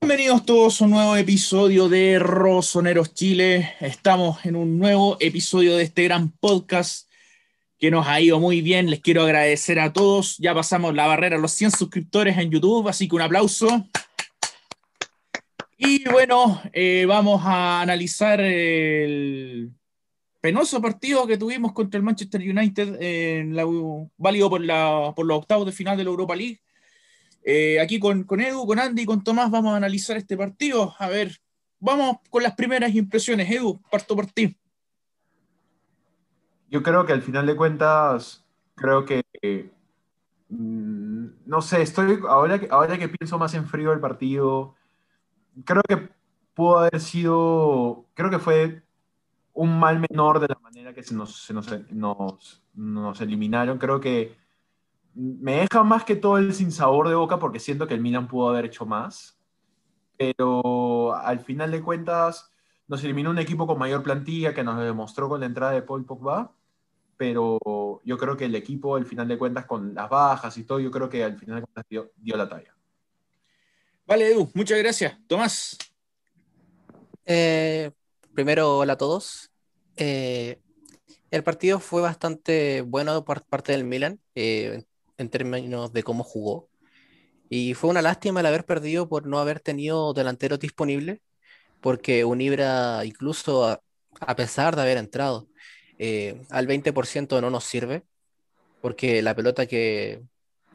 Bienvenidos todos a un nuevo episodio de Rosoneros Chile. Estamos en un nuevo episodio de este gran podcast que nos ha ido muy bien. Les quiero agradecer a todos. Ya pasamos la barrera a los 100 suscriptores en YouTube, así que un aplauso. Y bueno, eh, vamos a analizar el penoso partido que tuvimos contra el Manchester United, en la, válido por, la, por los octavos de final de la Europa League. Eh, aquí con, con Edu, con Andy y con Tomás vamos a analizar este partido. A ver, vamos con las primeras impresiones. Edu, parto por ti. Yo creo que al final de cuentas, creo que, mm, no sé, estoy, ahora, ahora que pienso más en frío el partido, creo que pudo haber sido, creo que fue un mal menor de la manera que se nos, se nos, nos, nos eliminaron. Creo que me deja más que todo el sinsabor de boca porque siento que el Milan pudo haber hecho más. Pero al final de cuentas nos eliminó un equipo con mayor plantilla que nos demostró con la entrada de Paul Pogba. Pero yo creo que el equipo, al final de cuentas, con las bajas y todo, yo creo que al final de cuentas dio, dio la talla. Vale, Edu, muchas gracias. Tomás. Eh, primero, hola a todos. Eh, el partido fue bastante bueno por parte del Milan eh, en términos de cómo jugó. Y fue una lástima el haber perdido por no haber tenido delanteros disponibles, porque Unibra, incluso a, pesar de haber entrado al 20%, no nos sirve, porque la pelota que,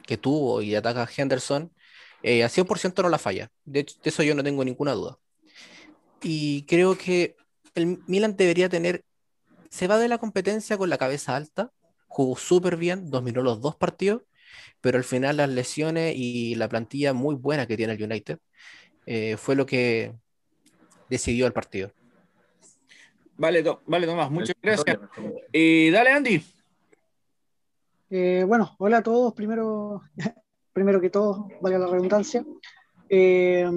que tuvo y ataca Henderson eh, a 100% no la falla. De, eso yo no tengo ninguna duda. Y creo que el Milan debería tener, se va de la competencia con la cabeza alta, jugó súper bien, dominó los dos partidos, pero al final las lesiones y la plantilla muy buena que tiene el United eh, fue lo que decidió el partido. Vale, vale Tomás, muchas gracias. y dale, Andy. Eh, bueno, hola a todos. Primero, primero que todo, valga la redundancia. Eh,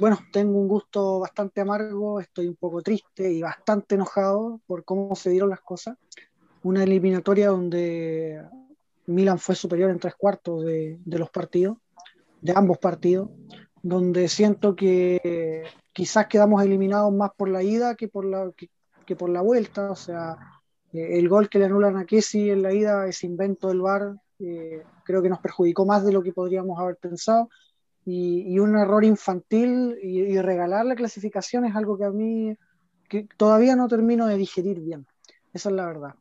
bueno, tengo un gusto bastante amargo, estoy un poco triste y bastante enojado por cómo se dieron las cosas. Una eliminatoria donde Milan fue superior en tres cuartos de, los partidos, de ambos partidos, donde siento que quizás quedamos eliminados más por la ida que por la, que, por la vuelta. O sea, eh, el gol que le anulan a Kessi en la ida es invento del VAR, eh, creo que nos perjudicó más de lo que podríamos haber pensado. Y, un error infantil y, regalar la clasificación es algo que a mí que todavía no termino de digerir bien. Esa es la verdad.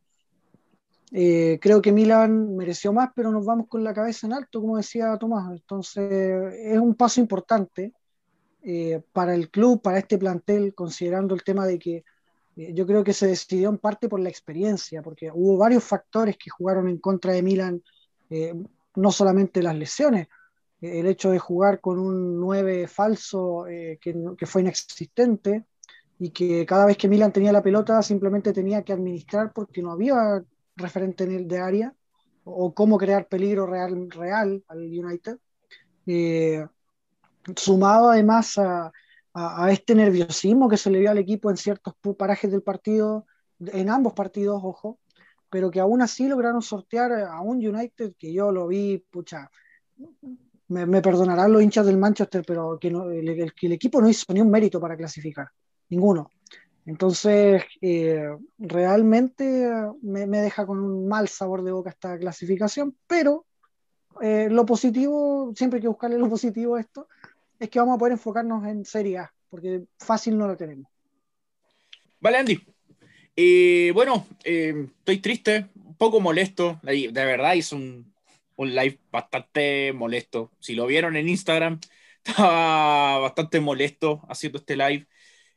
Eh, creo que Milan mereció más, pero nos vamos con la cabeza en alto, como decía Tomás. Entonces, es un paso importante eh, para el club, para este plantel, considerando el tema de que yo creo que se decidió en parte por la experiencia, porque hubo varios factores que jugaron en contra de Milan eh, no solamente las lesiones, el hecho de jugar con un 9 falso eh, que, que, fue inexistente y que cada vez que Milan tenía la pelota simplemente tenía que administrar porque no había referente en el de área o cómo crear peligro real, real al United. Eh, sumado además a, este nerviosismo que se le dio al equipo en ciertos parajes del partido, en ambos partidos, ojo, pero que aún así lograron sortear a un United que yo lo vi, pucha, me, perdonarán los hinchas del Manchester, pero que, no, el, el, equipo no hizo ni un mérito para clasificar, ninguno. Entonces, eh, realmente me, me, deja con un mal sabor de boca esta clasificación, pero eh, lo positivo, siempre hay que buscarle lo positivo a esto, es que vamos a poder enfocarnos en Serie A, porque fácil no lo tenemos. Vale, Andy. Y bueno, eh, estoy triste, un poco molesto. De verdad hice un, un, live bastante molesto. Si lo vieron en Instagram, estaba bastante molesto haciendo este live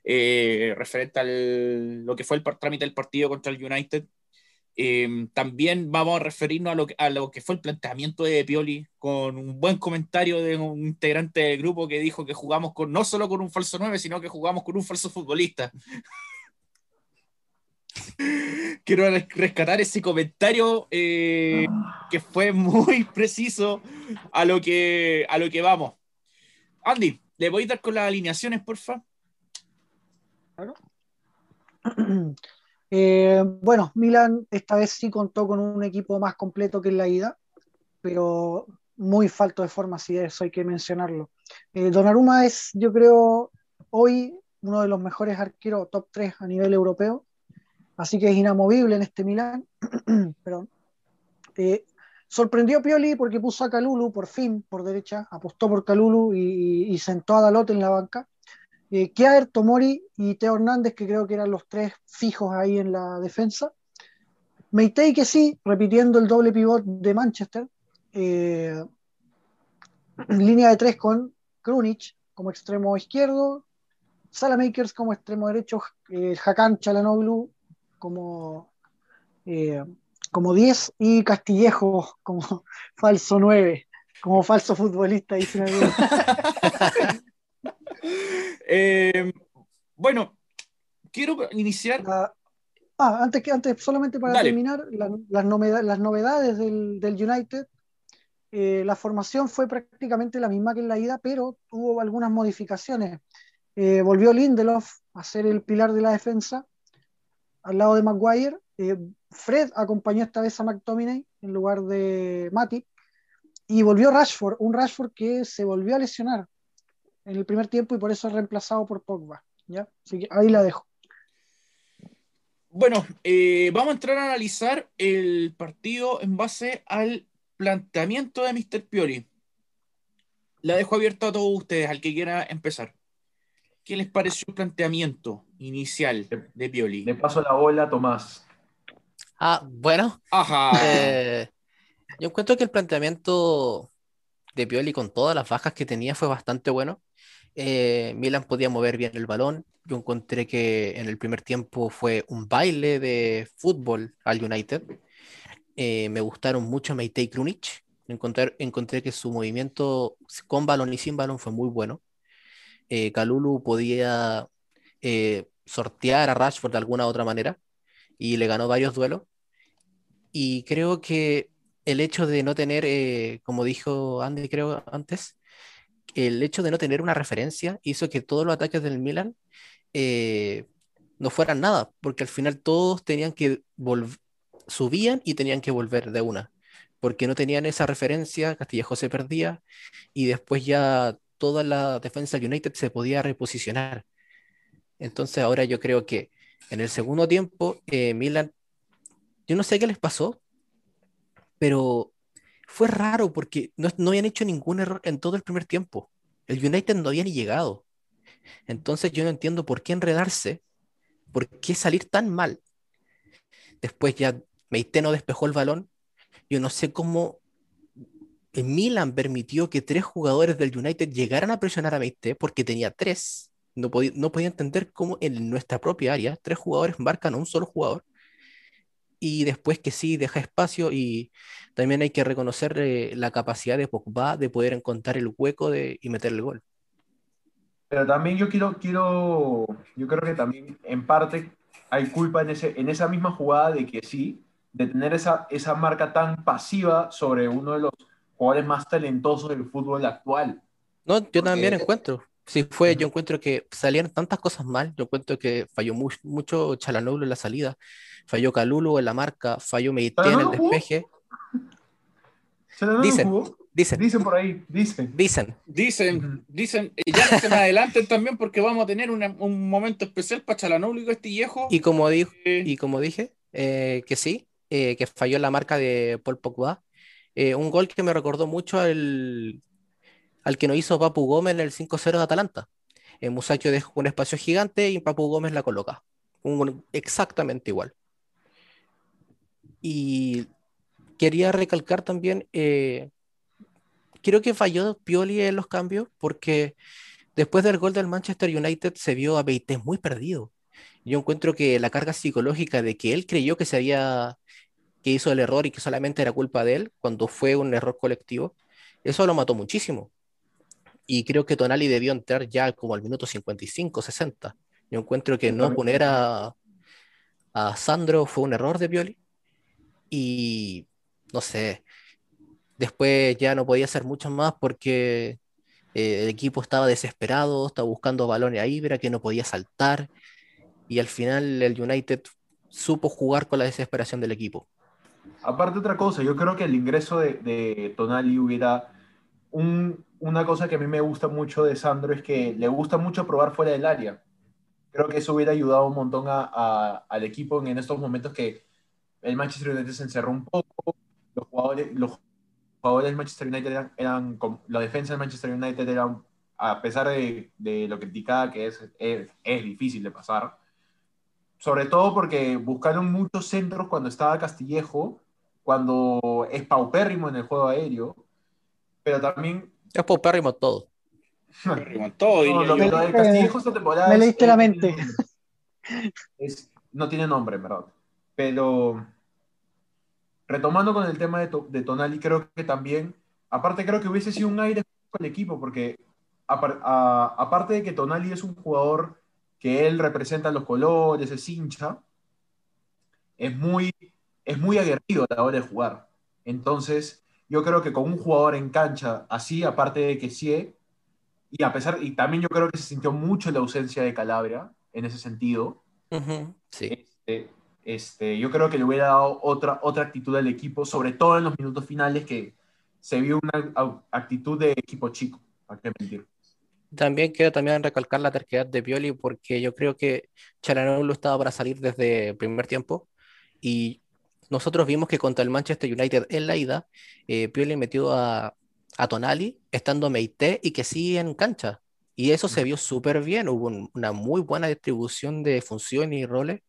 eh, referente a lo que fue el trámite del partido contra el United. Eh, también vamos a referirnos a lo, que, a lo que fue el planteamiento de Pioli, con un buen comentario de un integrante del grupo que dijo que jugamos con, no solo con un falso 9, sino que jugamos con un falso futbolista. quiero rescatar ese comentario eh, que fue muy preciso a lo que, a lo que vamos. Andy, ¿le voy a dar con las alineaciones, porfa? Eh, bueno, Milan esta vez sí contó con un equipo más completo que en la ida, pero muy falto de forma, si eso hay que mencionarlo. Eh, Donnarumma es, yo creo, hoy uno de los mejores arqueros top 3 a nivel europeo, así que es inamovible en este Milan. Perdón. Eh, sorprendió a Pioli porque puso a Calulu por fin por derecha, apostó por Calulu y, y sentó a Dalot en la banca. Eh, Kiaer, Tomori y Teo Hernández, que creo que eran los tres fijos ahí en la defensa. Meitei que sí, repitiendo el doble pivot de Manchester. Eh, línea de tres con Krunic como extremo izquierdo, Salamakers como extremo derecho, eh, Hakan Chalanoglu como, eh, como 10 y Castillejo como falso 9, como falso futbolista, dicen algunos. Eh, bueno, quiero iniciar. La- ah, antes que antes, solamente para Dale. terminar, la- las, noveda- las novedades del, del United. eh, la formación fue prácticamente la misma que en la ida, pero hubo algunas modificaciones. Eh, volvió Lindelof a ser el pilar de la defensa al lado de Maguire. Eh, Fred acompañó esta vez a McTominay en lugar de Matip. Y volvió Rashford, un Rashford que se volvió a lesionar en el primer tiempo y por eso es reemplazado por Pogba. ¿ya? Así que ahí la dejo. Bueno, eh, vamos a entrar a analizar el partido en base al planteamiento de Mr. Pioli. La dejo abierta a todos ustedes, al que quiera empezar. ¿Qué les pareció el planteamiento inicial de Pioli? Le paso la bola a Tomás. Ah, bueno, Ajá. eh, yo encuentro que el planteamiento de Pioli con todas las bajas que tenía fue bastante bueno. Eh, Milan podía mover bien el balón. Yo encontré que en el primer tiempo fue un baile de fútbol al United. Eh, me gustaron mucho Meite y Krunic. Encontré, encontré que su movimiento con balón y sin balón fue muy bueno. Eh, Kalulu podía eh, sortear a Rashford de alguna otra manera y le ganó varios duelos. Y creo que el hecho de no tener, como dijo Andy, creo antes, el hecho de no tener una referencia hizo que todos los ataques del Milan eh, no fueran nada, porque al final todos tenían que subían y tenían que volver de una, porque no tenían esa referencia, Castillejo se perdía y después ya toda la defensa del United se podía reposicionar. Entonces ahora yo creo que en el segundo tiempo eh, Milan, yo no sé qué les pasó, pero fue raro porque no, no habían hecho ningún error en todo el primer tiempo. El United no había ni llegado. Entonces yo no entiendo por qué enredarse, por qué salir tan mal. Después ya Meite no despejó el balón. Yo no sé cómo Milan permitió que tres jugadores del United llegaran a presionar a Meite porque tenía tres. No podía, no podía entender cómo en nuestra propia área tres jugadores marcan a un solo jugador. Y después que sí deja espacio y también hay que reconocer eh, la capacidad de Pogba de poder encontrar el hueco de, y meter el gol. Pero también yo quiero, quiero, yo creo que también en parte hay culpa en, ese, en esa misma jugada de que sí, de tener esa, esa marca tan pasiva sobre uno de los jugadores más talentosos del fútbol actual. No, yo Porque- también encuentro. Sí, fue, yo encuentro que salieron tantas cosas mal. Yo encuentro que falló mu- mucho Chalanoglu en la salida, falló Calulu en la marca, falló Meite en el despeje. ¿Se lo Dicen. Dicen, Dicen por ahí, dicen. dicen. Dicen, dicen, eh, ya no se me adelanten también porque vamos a tener una- un momento especial para Chalanoglu y Castillejo. Y como dijo, Eh, y como dije, eh, que sí, eh, que falló en la marca de Paul Pogba. Eh, un gol que me recordó mucho al, al que nos hizo Papu Gómez en el 5-0 de Atalanta. Eh, Musacchio dejó un espacio gigante y Papu Gómez la coloca. Un gol exactamente igual. Y quería recalcar también, eh, creo que falló Pioli en los cambios porque después del gol del Manchester United se vio a Benítez muy perdido. Yo encuentro que la carga psicológica de que él creyó que se había, que hizo el error y que solamente era culpa de él, cuando fue un error colectivo, eso lo mató muchísimo. Y creo que Tonali debió entrar ya como al minuto 55, 60. Yo encuentro que no poner a, a Sandro fue un error de Pioli. Y no sé, después ya no podía hacer mucho más porque eh, el equipo estaba desesperado, estaba buscando balones a Ibra que no podía saltar y al final el United supo jugar con la desesperación del equipo. Aparte otra cosa, yo creo que el ingreso de, de Tonali hubiera un, una cosa que a mí me gusta mucho de Sandro es que le gusta mucho probar fuera del área. Creo que eso hubiera ayudado un montón a, a, al equipo en, en estos momentos que el Manchester United se encerró un poco, los jugadores, los jugadores del Manchester United eran, eran, la defensa del Manchester United era, a pesar de, de lo criticada que es, es, es, difícil de pasar, sobre todo porque buscaron muchos centros cuando estaba Castillejo, cuando es paupérrimo en el juego aéreo, pero también... Es paupérrimo todo. todo no, lo, lo, de Castillejo esta temporada... Me leíste la mente. Es, no tiene nombre, en verdad. Pero retomando con el tema de, to, de, Tonali, creo que también, aparte creo que hubiese sido un aire con el equipo, porque aparte de que Tonali es un jugador que él representa los colores, es hincha, es muy, es muy aguerrido a la hora de jugar. Entonces, yo creo que con un jugador en cancha así, aparte de que sí, y a pesar, y también yo creo que se sintió mucho la ausencia de Calabria en ese sentido. Uh -huh, sí. Este, este, yo creo que le hubiera dado otra, otra actitud al equipo, sobre todo en los minutos finales, que se vio una actitud de equipo chico, para qué mentir. También quiero también recalcar la terquedad de Pioli, porque yo creo que Chalanoglu estaba para salir desde el primer tiempo, y nosotros vimos que contra el Manchester United en la ida, eh, Pioli metió a, a Tonali, estando Meite y que sí en cancha, y eso se vio súper bien, hubo un, una muy buena distribución de funciones y roles,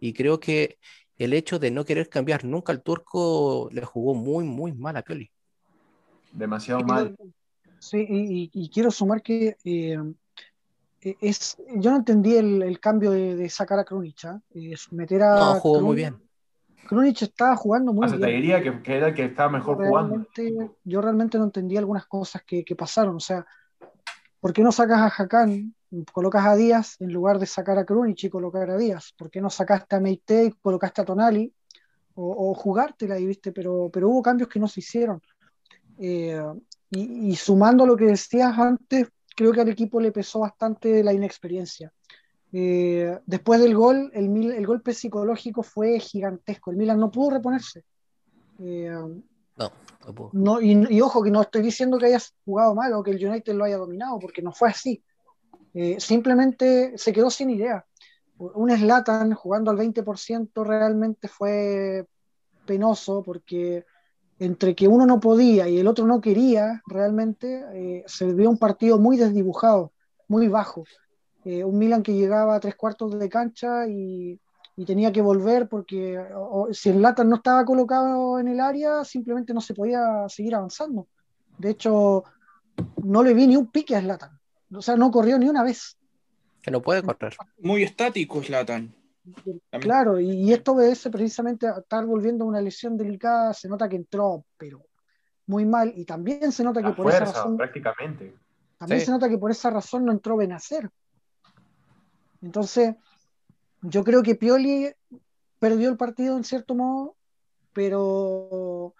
y creo que el hecho de no querer cambiar nunca al turco le jugó muy, muy mal a Pioli. Demasiado mal. Sí, y, y quiero sumar que eh, es, yo no entendí el, el cambio de, de, sacar a Krunic, ¿eh? meter a. No, jugó Krunic, muy bien. Krunic estaba jugando muy Hasta bien. te diría que, que, era el que estaba mejor yo jugando. Yo realmente no entendí algunas cosas que, que pasaron. O sea, ¿por qué no sacas a Hakan colocas a Díaz en lugar de sacar a Krunic y colocar a Díaz? ¿Por qué no sacaste a Meite y colocaste a Tonali? O, o jugártela ahí, ¿viste? Pero, pero hubo cambios que no se hicieron. Eh, y, y, sumando lo que decías antes, creo que al equipo le pesó bastante la inexperiencia. Eh, después del gol, el, el, golpe psicológico fue gigantesco. El Milan no pudo reponerse. Eh, no, no pudo. No, y, y, ojo, que no estoy diciendo que hayas jugado mal o que el United lo haya dominado, porque no fue así. Eh, simplemente se quedó sin idea. Un Slatan jugando al 20% realmente fue penoso porque entre que uno no podía y el otro no quería, realmente eh, se vio un partido muy desdibujado, muy bajo. Eh, un Milan que llegaba a tres cuartos de cancha y, tenía que volver porque si el Latan no estaba colocado en el área, simplemente no se podía seguir avanzando. De hecho, no le vi ni un pique a Slatan. O sea, no corrió ni una vez. Que no puede correr. Muy estático, Slatan. Claro, y, y, esto obedece precisamente a estar volviendo a una lesión delicada. Se nota que entró, pero muy mal. Y también se nota que La por fuerza, esa razón. prácticamente. También Sí. se nota que por esa razón no entró Benacer. Entonces, yo creo que Pioli perdió el partido en cierto modo, pero,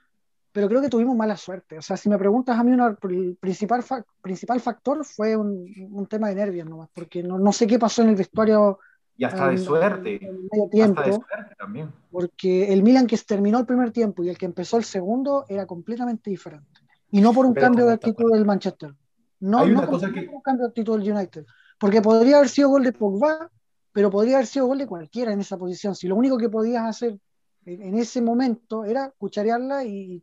pero creo que tuvimos mala suerte. O sea, si me preguntas a mí, una, el principal, fa principal factor fue un, un, tema de nervios nomás, porque no, no sé qué pasó en el vestuario. Y hasta de suerte. En medio tiempo, hasta de suerte también. Porque el Milan que terminó el primer tiempo y el que empezó el segundo era completamente diferente. Y no por un pero cambio de actitud del Manchester. No, Hay una no cosa por que... un cambio de actitud del United. Porque podría haber sido gol de Pogba, pero podría haber sido gol de cualquiera en esa posición. Si lo único que podías hacer en ese momento era cucharearla y,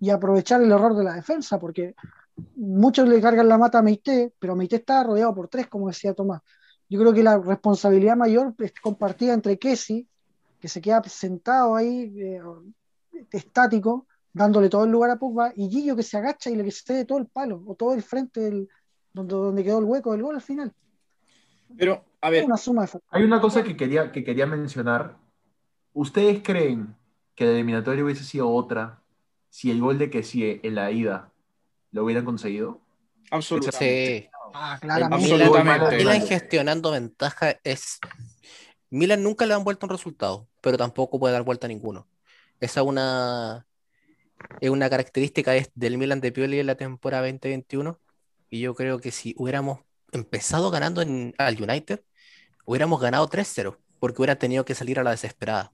y, aprovechar el error de la defensa, porque muchos le cargan la mata a Meite, pero Meite está rodeado por tres, como decía Tomás. Yo creo que la responsabilidad mayor es compartida entre Kessi, que se queda sentado ahí, eh, estático, dándole todo el lugar a Pogba, y Gillo que se agacha y le cede todo el palo, o todo el frente del, donde, donde quedó el hueco del gol al final. Pero, a ver. Una suma de Hay una cosa que quería, que quería mencionar. ¿Ustedes creen que la eliminatoria hubiese sido otra si el gol de que sí en la ida lo hubieran conseguido? Absolutamente. Sí. Ah, claramente. Absolutamente. Milan gestionando ventaja es. Milan nunca le han vuelto un resultado, pero tampoco puede dar vuelta a ninguno. Esa es una, es una característica del Milan de Pioli en la temporada 2021. Y yo creo que si hubiéramos empezado ganando en, al United, hubiéramos ganado 3-0, porque hubiera tenido que salir a la desesperada.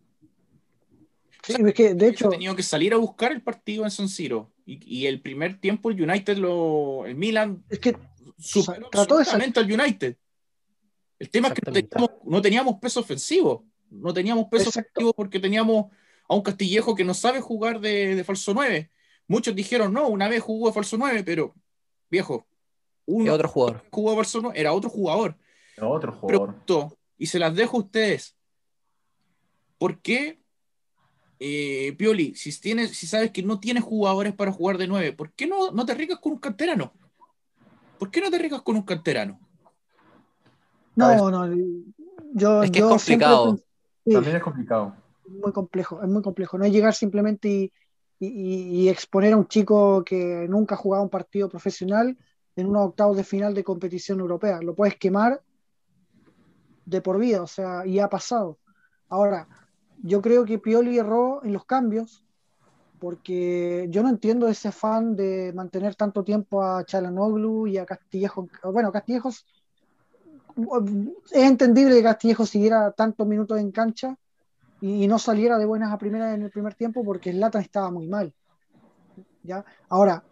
Sí, es que de hecho. Ha tenido que salir a buscar el partido en San Siro. Y, y el primer tiempo el United lo. El Milan Es que superó trató al United. El tema es que no teníamos, no teníamos peso ofensivo. No teníamos peso Exacto. ofensivo porque teníamos a un Castillejo que no sabe jugar de, de falso 9. Muchos dijeron, no, una vez jugó de falso 9, pero viejo, uno otro jugador. jugó de falso 9, era otro jugador. Era otro jugador. Y se las dejo a ustedes. ¿Por qué, eh, Pioli, si, tienes, si sabes que no tienes jugadores para jugar de 9, ¿por qué no, no te arriesgas con un canterano? ¿Por qué no te arriesgas con un canterano? no, no. Yo, Es que es yo complicado. sí, También es complicado. muy complejo, es muy complejo. No es llegar simplemente y- y exponer a un chico que nunca ha jugado un partido profesional en unos octavos de final de competición europea. Lo puedes quemar de por vida, o sea, y ha pasado. Ahora, yo creo que Pioli erró en los cambios, porque yo no entiendo ese afán de mantener tanto tiempo a Chalanoglu y a Castillejo. Bueno, Castillejos, es entendible que Castillejo siguiera tantos minutos en cancha y, no saliera de buenas a primeras en el primer tiempo porque Zlatan estaba muy mal. ¿ya? Ahora,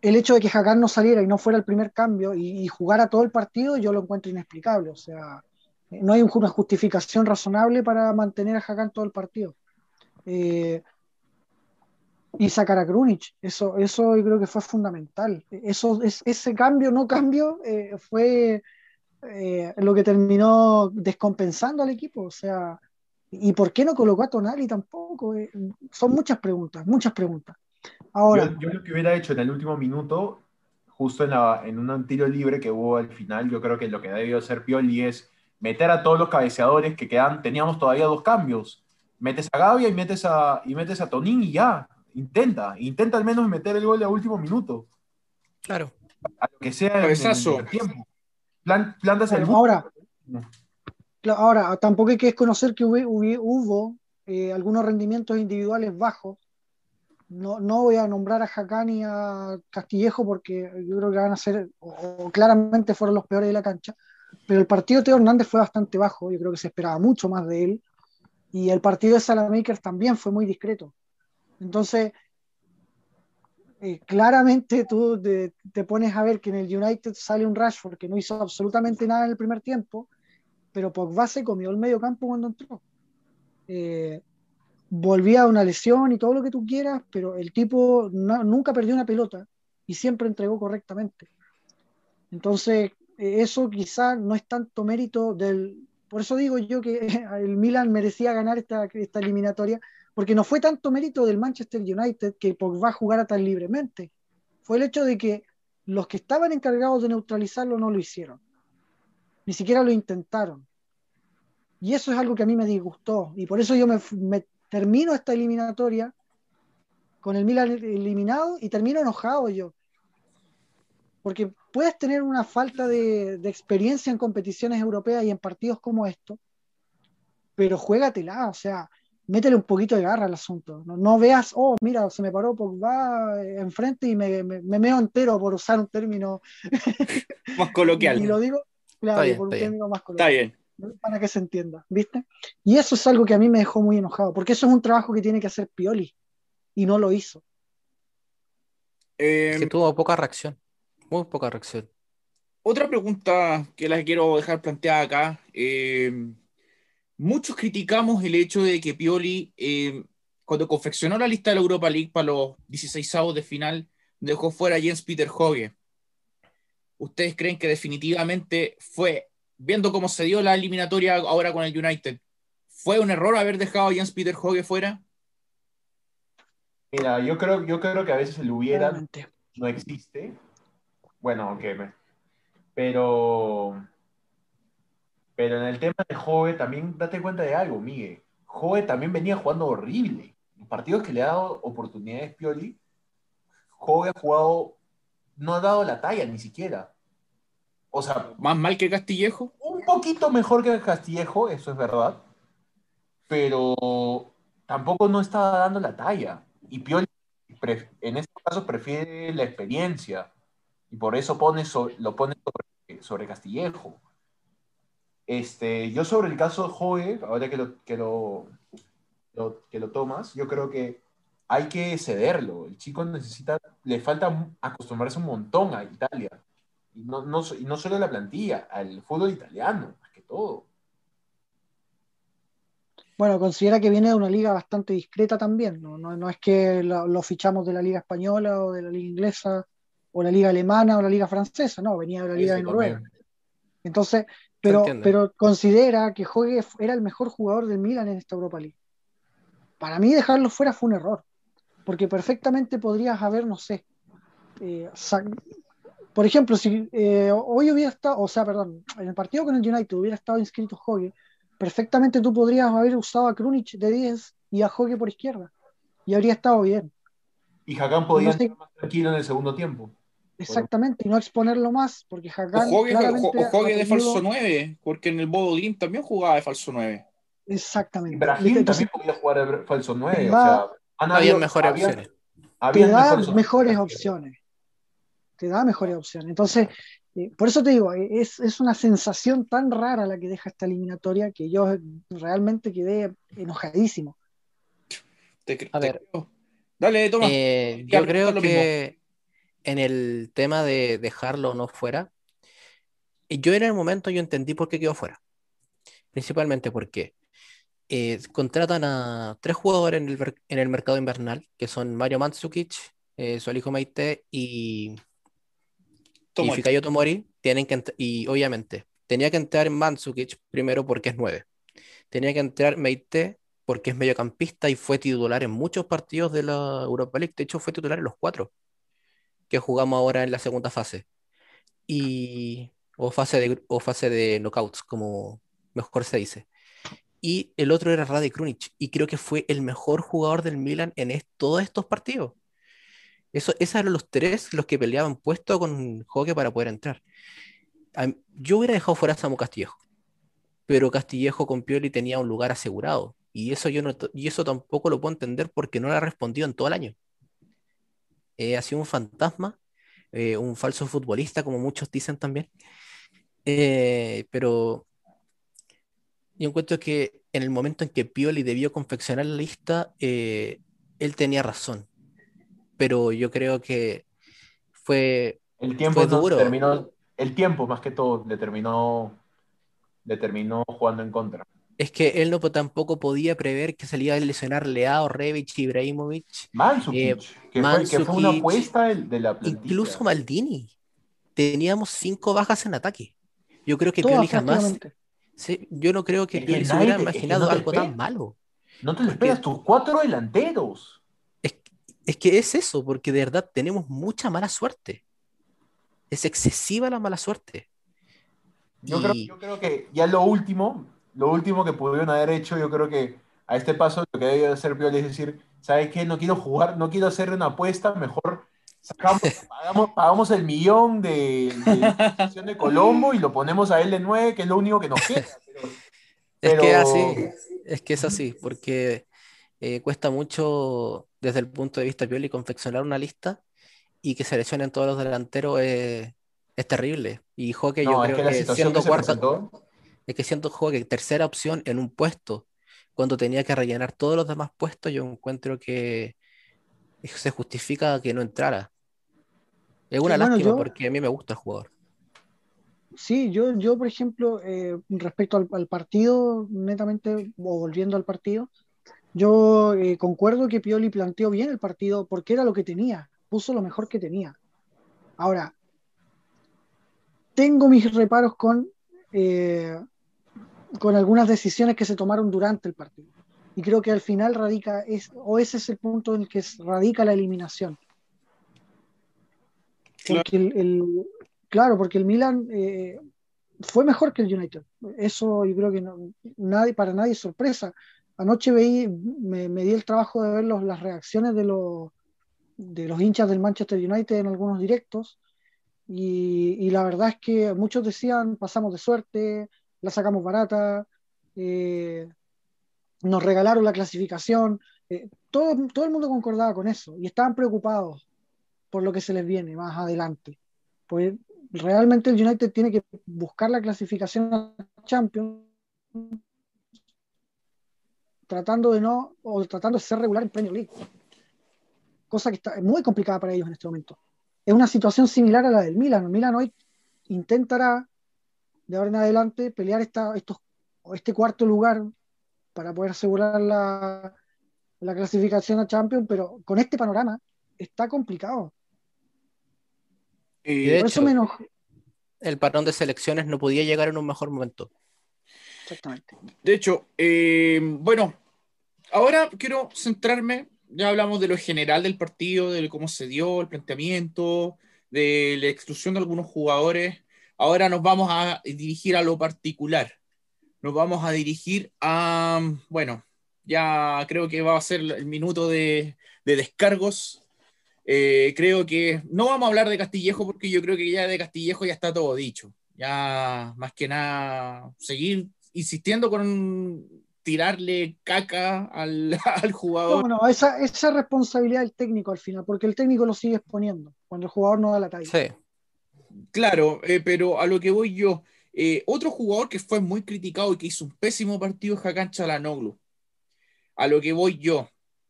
el hecho de que Hakan no saliera y no fuera el primer cambio y, y jugara todo el partido, yo lo encuentro inexplicable. O sea, no hay un- una justificación razonable para mantener a Hakan todo el partido. Eh, y sacar a Krunic, eso, eso yo creo que fue fundamental. Eso, es, ese cambio, no cambio, eh, fue eh, lo que terminó descompensando al equipo. O sea, ¿y por qué no colocó a Tonali tampoco? Eh, son muchas preguntas, muchas preguntas. Ahora, Yo, yo lo que hubiera hecho en el último minuto, justo en, la, en un tiro libre que hubo al final, yo creo que lo que debió hacer Pioli es meter a todos los cabeceadores que quedan, teníamos todavía dos cambios. Metes a Gavia y metes a, y metes a Tonín y ya. Intenta, intenta al menos meter el gol a último minuto. Claro. A lo que sea en el Cabezazo. primer tiempo. Plan- plantas el ahora, Ahora, tampoco hay que desconocer que hubo, hubo- hubo, eh, algunos rendimientos individuales bajos. No, no voy a nombrar a Jacán y a Castillejo porque yo creo que van a ser, o, o claramente fueron los peores de la cancha. Pero el partido de Teo Hernández fue bastante bajo, yo creo que se esperaba mucho más de él. Y el partido de Salamakers también fue muy discreto. Entonces, eh, claramente tú te, pones a ver que en el United sale un Rashford que no hizo absolutamente nada en el primer tiempo pero Pogba se comió el medio campo cuando entró. Eh, volvía a una lesión y todo lo que tú quieras, pero el tipo no- nunca perdió una pelota y siempre entregó correctamente. Entonces, eso quizás no es tanto mérito del... Por eso digo yo que el Milan merecía ganar esta, esta eliminatoria, porque no fue tanto mérito del Manchester United que Pogba jugara tan libremente. Fue el hecho de que los que estaban encargados de neutralizarlo no lo hicieron ni siquiera lo intentaron. Y eso es algo que a mí me disgustó. Y por eso yo me, me termino esta eliminatoria con el Milan eliminado y termino enojado yo. Porque puedes tener una falta de, de experiencia en competiciones europeas y en partidos como estos, pero juégatela, o sea, métele un poquito de garra al asunto. No, no veas, oh, mira, se me paró Pogba eh, enfrente y me, me, me meo entero por usar un término Más coloquial. y lo digo, claro, Está bien, por un está bien. término más Está coloquial, bien. para que se entienda, ¿viste? Y eso es algo que a mí me dejó muy enojado, porque eso es un trabajo que tiene que hacer Pioli, y no lo hizo. Eh, Es que tuvo poca reacción. Muy poca reacción. Otra pregunta que la quiero dejar planteada acá. eh, muchos criticamos el hecho de que Pioli, eh, cuando confeccionó la lista de la Europa League para los 16avos de final, dejó fuera a Jens Peter Hoge. ¿Ustedes creen que definitivamente fue, viendo cómo se dio la eliminatoria ahora con el United, fue un error haber dejado a Jens Peter Hoge fuera? Mira, yo creo, yo creo que a veces el hubiera no existe. Bueno, ok, me- pero, pero en el tema de Jove también date cuenta de algo, Miguel. Jove también venía jugando horrible. Los partidos que le ha dado oportunidades Pioli, Jove ha jugado, no ha dado la talla ni siquiera. O sea, ¿Más mal que Castillejo? un poquito mejor que Castillejo, eso es verdad, pero tampoco no estaba dando la talla. Y Pioli, en este caso, prefiere la experiencia y por eso pone lo pone sobre, Castillejo. Este, yo sobre el caso de Joe, ahora que lo, que lo, que lo tomas, yo creo que hay que cederlo. El chico necesita, le falta acostumbrarse un montón a Italia. Y no, no, y no solo a la plantilla, al fútbol italiano, más que todo. Bueno, considera que viene de una liga bastante discreta también, no, no, no es que lo, lo, fichamos de la liga española o de la liga inglesa o la liga alemana o la liga francesa, no, venía de la liga de Noruega. Entonces, pero, pero considera que juegue era el mejor jugador del Milan en esta Europa League. Para mí dejarlo fuera fue un error, porque perfectamente podrías haber, no sé, eh, por ejemplo, si eh, hoy hubiera estado, o sea, perdón, en el partido con el United hubiera estado inscrito Hogue, perfectamente tú podrías haber usado a Krunic de 10 y a Hogue por izquierda, y habría estado bien. Y Hakan podía no estar más tranquilo en el segundo tiempo. Exactamente, y no exponerlo más, porque Hakan. O juegue, de falso 9, porque en el Bodo Game también jugaba de falso 9. Exactamente. Brahim también podía jugar de falso 9. o sea, había mejores opciones. Te da mejores opciones. Te da mejores opciones. Entonces, eh, por eso te digo, eh, es, es, una sensación tan rara la que deja esta eliminatoria que yo realmente quedé enojadísimo. Te, a ver. Dale, toma. Eh, yo creo que en el tema de dejarlo o no fuera, yo en el momento yo entendí por qué quedó fuera. Principalmente porque eh, contratan a tres jugadores en el, en el, mercado invernal, que son Mario Mandzukic, eh, su hijo Maite y, y Fikayo Tomori. Tienen que y obviamente, tenía que entrar Mandzukic primero porque es nueve. Tenía que entrar Meite porque es mediocampista y fue titular en muchos partidos de la Europa League. De hecho, fue titular en los cuatro que jugamos ahora en la segunda fase. Y, o, fase de, o fase de knockouts, como mejor se dice. Y el otro era Rade Krunic, y creo que fue el mejor jugador del Milan en todos estos partidos. Eso, esos eran los tres los que peleaban puesto con Joque para poder entrar. Yo hubiera dejado fuera a Samu Castillejo, pero Castillejo con Pioli tenía un lugar asegurado. Y eso, yo no, y eso tampoco lo puedo entender porque no le ha respondido en todo el año. Eh, ha sido un fantasma, eh, un falso futbolista, como muchos dicen también. Eh, pero yo encuentro que en el momento en que Pioli debió confeccionar la lista, él tenía razón. Pero yo creo que fue, el tiempo duro. Terminó, el tiempo más que todo le terminó, le terminó jugando en contra es que él no tampoco podía prever que salía a lesionar Leao, Revich, Ibrahimovic. Mansukic, eh, que, fue, una apuesta de, la plantilla. Incluso Maldini. Teníamos cinco bajas en ataque. Yo creo que Pioli jamás. yo no creo que Pioli se hubiera imaginado algo tan malo. No te lo esperas, tus cuatro delanteros. Es, es que es eso, porque de verdad tenemos mucha mala suerte. Es excesiva la mala suerte. Yo, creo, yo creo que ya lo último, lo último que pudieron haber hecho, yo creo que a este paso lo que debe hacer Pioli es decir, ¿sabes qué? No quiero jugar, no quiero hacer una apuesta, mejor sacamos, pagamos, el millón de, de, de Colombo y lo ponemos a él de nueve, que es lo único que nos queda. Es que así, es que es así, porque eh, cuesta mucho desde el punto de vista Pioli confeccionar una lista y que seleccionen todos los delanteros es terrible. Y Joque yo creo que, siendo cuarta, es que siento juego que tercera opción en un puesto, cuando tenía que rellenar todos los demás puestos, yo encuentro que se justifica que no entrara. Es una lástima porque a mí me gusta el jugador. Sí, yo, yo por ejemplo, eh, respecto al, partido, netamente, o volviendo al partido, yo eh, concuerdo que Pioli planteó bien el partido porque era lo que tenía, puso lo mejor que tenía. Ahora, tengo mis reparos con eh, con algunas decisiones que se tomaron durante el partido. Y creo que al final radica, es, o ese es el punto en el que radica la eliminación. Porque el, claro, porque el Milan eh, fue mejor que el United. Eso yo creo que no, nadie, para nadie es sorpresa. Anoche veí, me, di el trabajo de ver las reacciones de los, de los hinchas del Manchester United en algunos directos. Y, y, la verdad es que muchos decían, pasamos de suerte, la sacamos barata, eh, nos regalaron la clasificación, eh, todo, todo el mundo concordaba con eso y estaban preocupados por lo que se les viene más adelante. Pues realmente el United tiene que buscar la clasificación a Champions tratando de no, o tratando de ser regular en Premier League. Cosa que está muy complicada para ellos en este momento. Es una situación similar a la del Milan. Milan hoy intentará, de ahora en adelante, pelear esta, estos, este cuarto lugar para poder asegurar la, la clasificación a Champions, pero con este panorama está complicado. Y de Por hecho, eso me enojo. el parón de selecciones no podía llegar en un mejor momento. Exactamente. De hecho, eh, bueno, ahora quiero centrarme, ya hablamos de lo general del partido, de cómo se dio, el planteamiento, de la exclusión de algunos jugadores. Ahora nos vamos a dirigir a lo particular. Nos vamos a dirigir a, bueno, ya creo que va a ser el minuto de, de descargos. Eh, creo que no vamos a hablar de Castillejo porque yo creo que ya de Castillejo ya está todo dicho. Ya más que nada seguir insistiendo con tirarle caca al, al jugador. No, no, esa, esa responsabilidad del técnico al final, porque el técnico lo sigue exponiendo cuando el jugador no da la talla. Sí. Claro, eh, pero a lo que voy yo, eh, otro jugador que fue muy criticado y que hizo un pésimo partido es Hakan Chalanoglu. A lo que voy yo,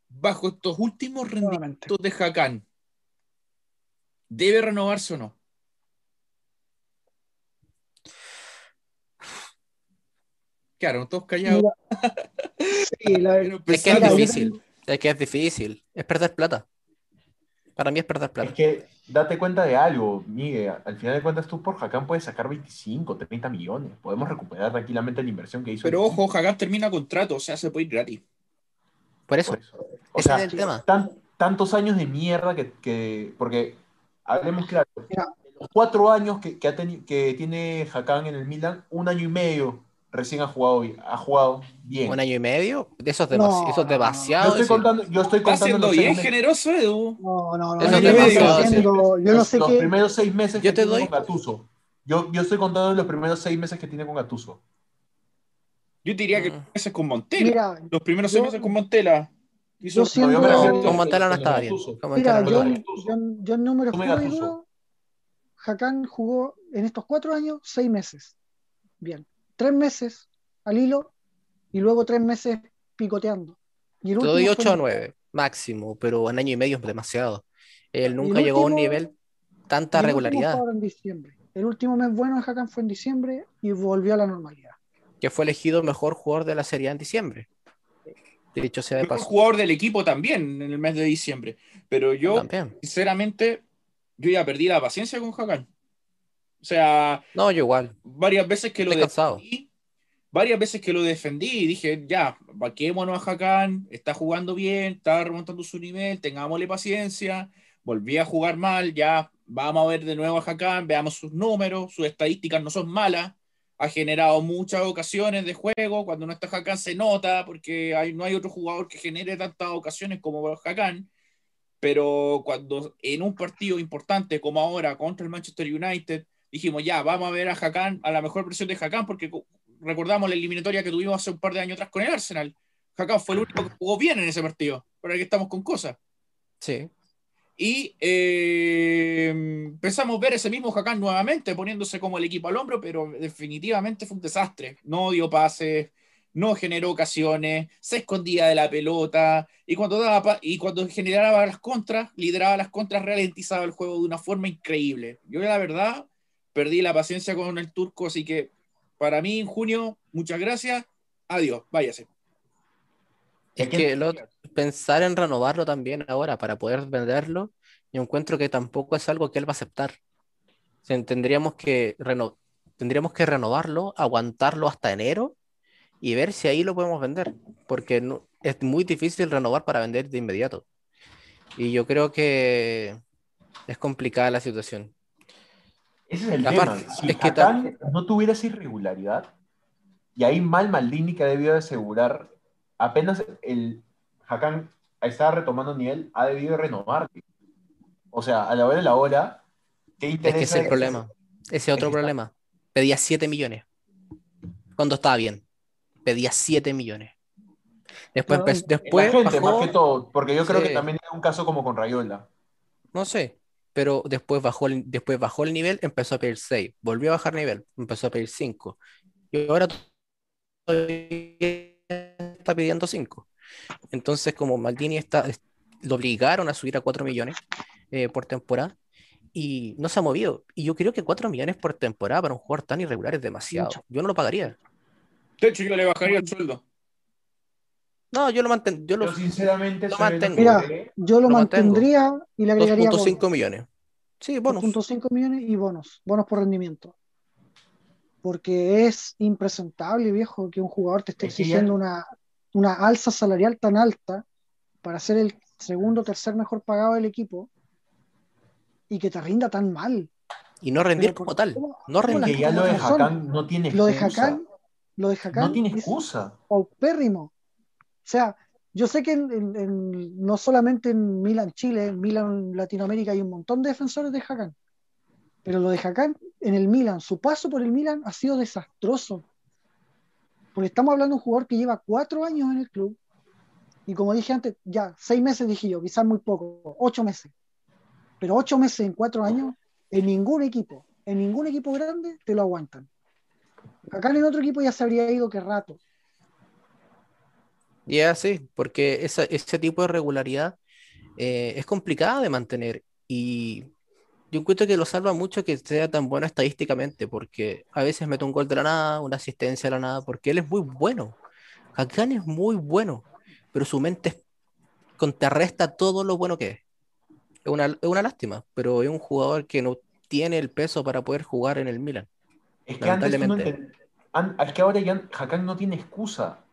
bajo estos últimos rendimientos de Hakan, ¿debe renovarse o no? Claro, todos callados. Mira, sí, la- Es que es difícil. Es que es difícil. Es perder plata. Para mí es perder Es plata. que date cuenta de algo, Miguel. Al final de cuentas, tú por Hakan puedes sacar 25, 30 millones. Podemos recuperar tranquilamente la inversión que hizo. Pero ojo, Hakan termina contrato, o sea, se puede ir gratis. Por eso. Por eso. O Ese sea, es el tema. tan- tantos años de mierda que, que- porque hablemos claro, los cuatro años que, que, ha teni- que tiene Hakan en el Milan, un año y medio recién ha jugado, ha jugado bien. Un año y medio. Eso es, No, demasi- eso es no, no. yo demasiado. estoy decir. contando, yo estoy Está contando siendo los bien generoso, Edu. no, no, no, Eso yo es no demasiado, yo los, sé los qué. primeros seis meses que Yo te tiene doy- con Gattuso. Yo, yo estoy contando los primeros seis meses que tiene con Gattuso. Yo diría que Mm. meses con Montela. Mira, Los primeros seis yo- meses con Montela. Hizo- yo siento- No, Con Montela no estaba bien. Mira, Montela no yo, estaba Gattuso. bien. yo, yo en números Hakan jugó en estos cuatro años seis meses. Bien. Tres meses al hilo y luego tres meses picoteando. Y el Te doy último 8 fue- o 9 máximo, pero en año y medio es demasiado. Él nunca llegó a un último- nivel tanta el último regularidad, en diciembre. El último mes bueno de Hakan fue en diciembre y volvió a la normalidad. que fue elegido mejor jugador de la Serie A en diciembre. Dicho sea de Mejor paso. jugador del equipo también en el mes de diciembre. Pero yo, También. sinceramente, yo ya perdí la paciencia con Hakan. O sea, No, yo igual. varias veces que lo cansado. defendí, varias veces que lo defendí y dije, ya, vaquémonos a Hakan, está jugando bien, está remontando su nivel, tengámosle paciencia, volví a jugar mal, ya vamos a ver de nuevo a Hakan, veamos sus números, sus estadísticas no son malas, ha generado muchas ocasiones de juego, cuando no está Hakan se nota, porque hay, no hay otro jugador que genere tantas ocasiones como Hakan, pero cuando en un partido importante como ahora contra el Manchester United, dijimos ya, vamos a ver a Hakan, a la mejor versión de Hakan, porque co- recordamos la eliminatoria que tuvimos hace un par de años atrás con el Arsenal. Hakan fue el único que jugó bien en ese partido, para que estamos con cosas. Sí. Y eh, empezamos a ver ese mismo Hakan nuevamente, poniéndose como el equipo al hombro, pero definitivamente fue un desastre. No dio pases, no generó ocasiones, se escondía de la pelota, y cuando, daba y cuando generaba las contras, lideraba las contras, ralentizaba el juego de una forma increíble. Yo, la verdad, perdí la paciencia con el turco, así que para mí en junio, muchas gracias, adiós, váyase. Es ¿Qué- que lo- pensar en renovarlo también ahora para poder venderlo, yo encuentro que tampoco es algo que él va a aceptar. O sea, tendríamos que, reno- tendríamos que renovarlo, aguantarlo hasta enero y ver si ahí lo podemos vender, porque no- es muy difícil renovar para vender de inmediato. Y yo creo que es complicada la situación. Ese es el Aparte, tema. Si es que no tuviera esa irregularidad, y ahí mal Maldini que ha debido de asegurar, apenas el Hakan estaba retomando nivel, ha debido de renovar. O sea, a la hora de la hora, ¿qué Es interesa? que ese es el problema. Ese es otro Es problema. Pedía 7 millones. Cuando estaba bien. Pedía 7 millones. Después, La después gente, bajó, más que todo, porque yo creo Sí. que también era un caso como con Rayola. no sé, pero después bajó, el, después bajó el nivel, empezó a pedir 6. Volvió a bajar nivel, empezó a pedir 5. Y ahora está pidiendo 5. Entonces, como Maldini está, lo obligaron a subir a 4 millones eh, por temporada y no se ha movido. Y yo creo que 4 millones por temporada para un jugador tan irregular es demasiado. Yo no lo pagaría. De hecho, yo le bajaría el sueldo. No, yo lo mantengo. Yo lo, Yo sinceramente lo mantengo. Mira, Yo lo Lo mantengo. mantendría y le agregaría 2.5 bonos. millones. Sí, bonus. 2.5 millones y bonos, bonos por rendimiento. Porque es impresentable, viejo, que un jugador te esté Es que ya- exigiendo una, una alza salarial tan alta para ser el segundo o tercer mejor pagado del equipo y que te rinda tan mal. Y no rendir Pero como tal. ¿cómo- No rendir. que ya lo de? Hakan no tiene Lo de excusa. Hakan, lo de Hakan No tiene es excusa. paupérrimo. O sea, yo sé que no solamente en Milan Chile, en Milan Latinoamérica hay un montón de defensores de Hakan. Pero lo de Hakan en el Milan, su paso por el Milan ha sido desastroso. Porque estamos hablando de un jugador que lleva cuatro años en el club. Y como dije antes, ya, seis meses dije yo, quizás muy poco, ocho meses. Pero ocho meses en cuatro años, en ningún equipo, en ningún equipo grande te lo aguantan. Hakan en otro equipo ya se habría ido que rato. Y es así, porque esa- ese tipo de regularidad eh, es complicada de mantener. Y yo encuentro que lo salva mucho que sea tan bueno estadísticamente, porque a veces mete un gol de la nada, una asistencia de la nada, porque él es muy bueno. Hakan es muy bueno, pero su mente es- contrarresta todo lo bueno que es. Es una, es una lástima, pero es un jugador que no tiene el peso para poder jugar en el Milan. Es que antes no es que ahora ya Hakan no tiene excusa.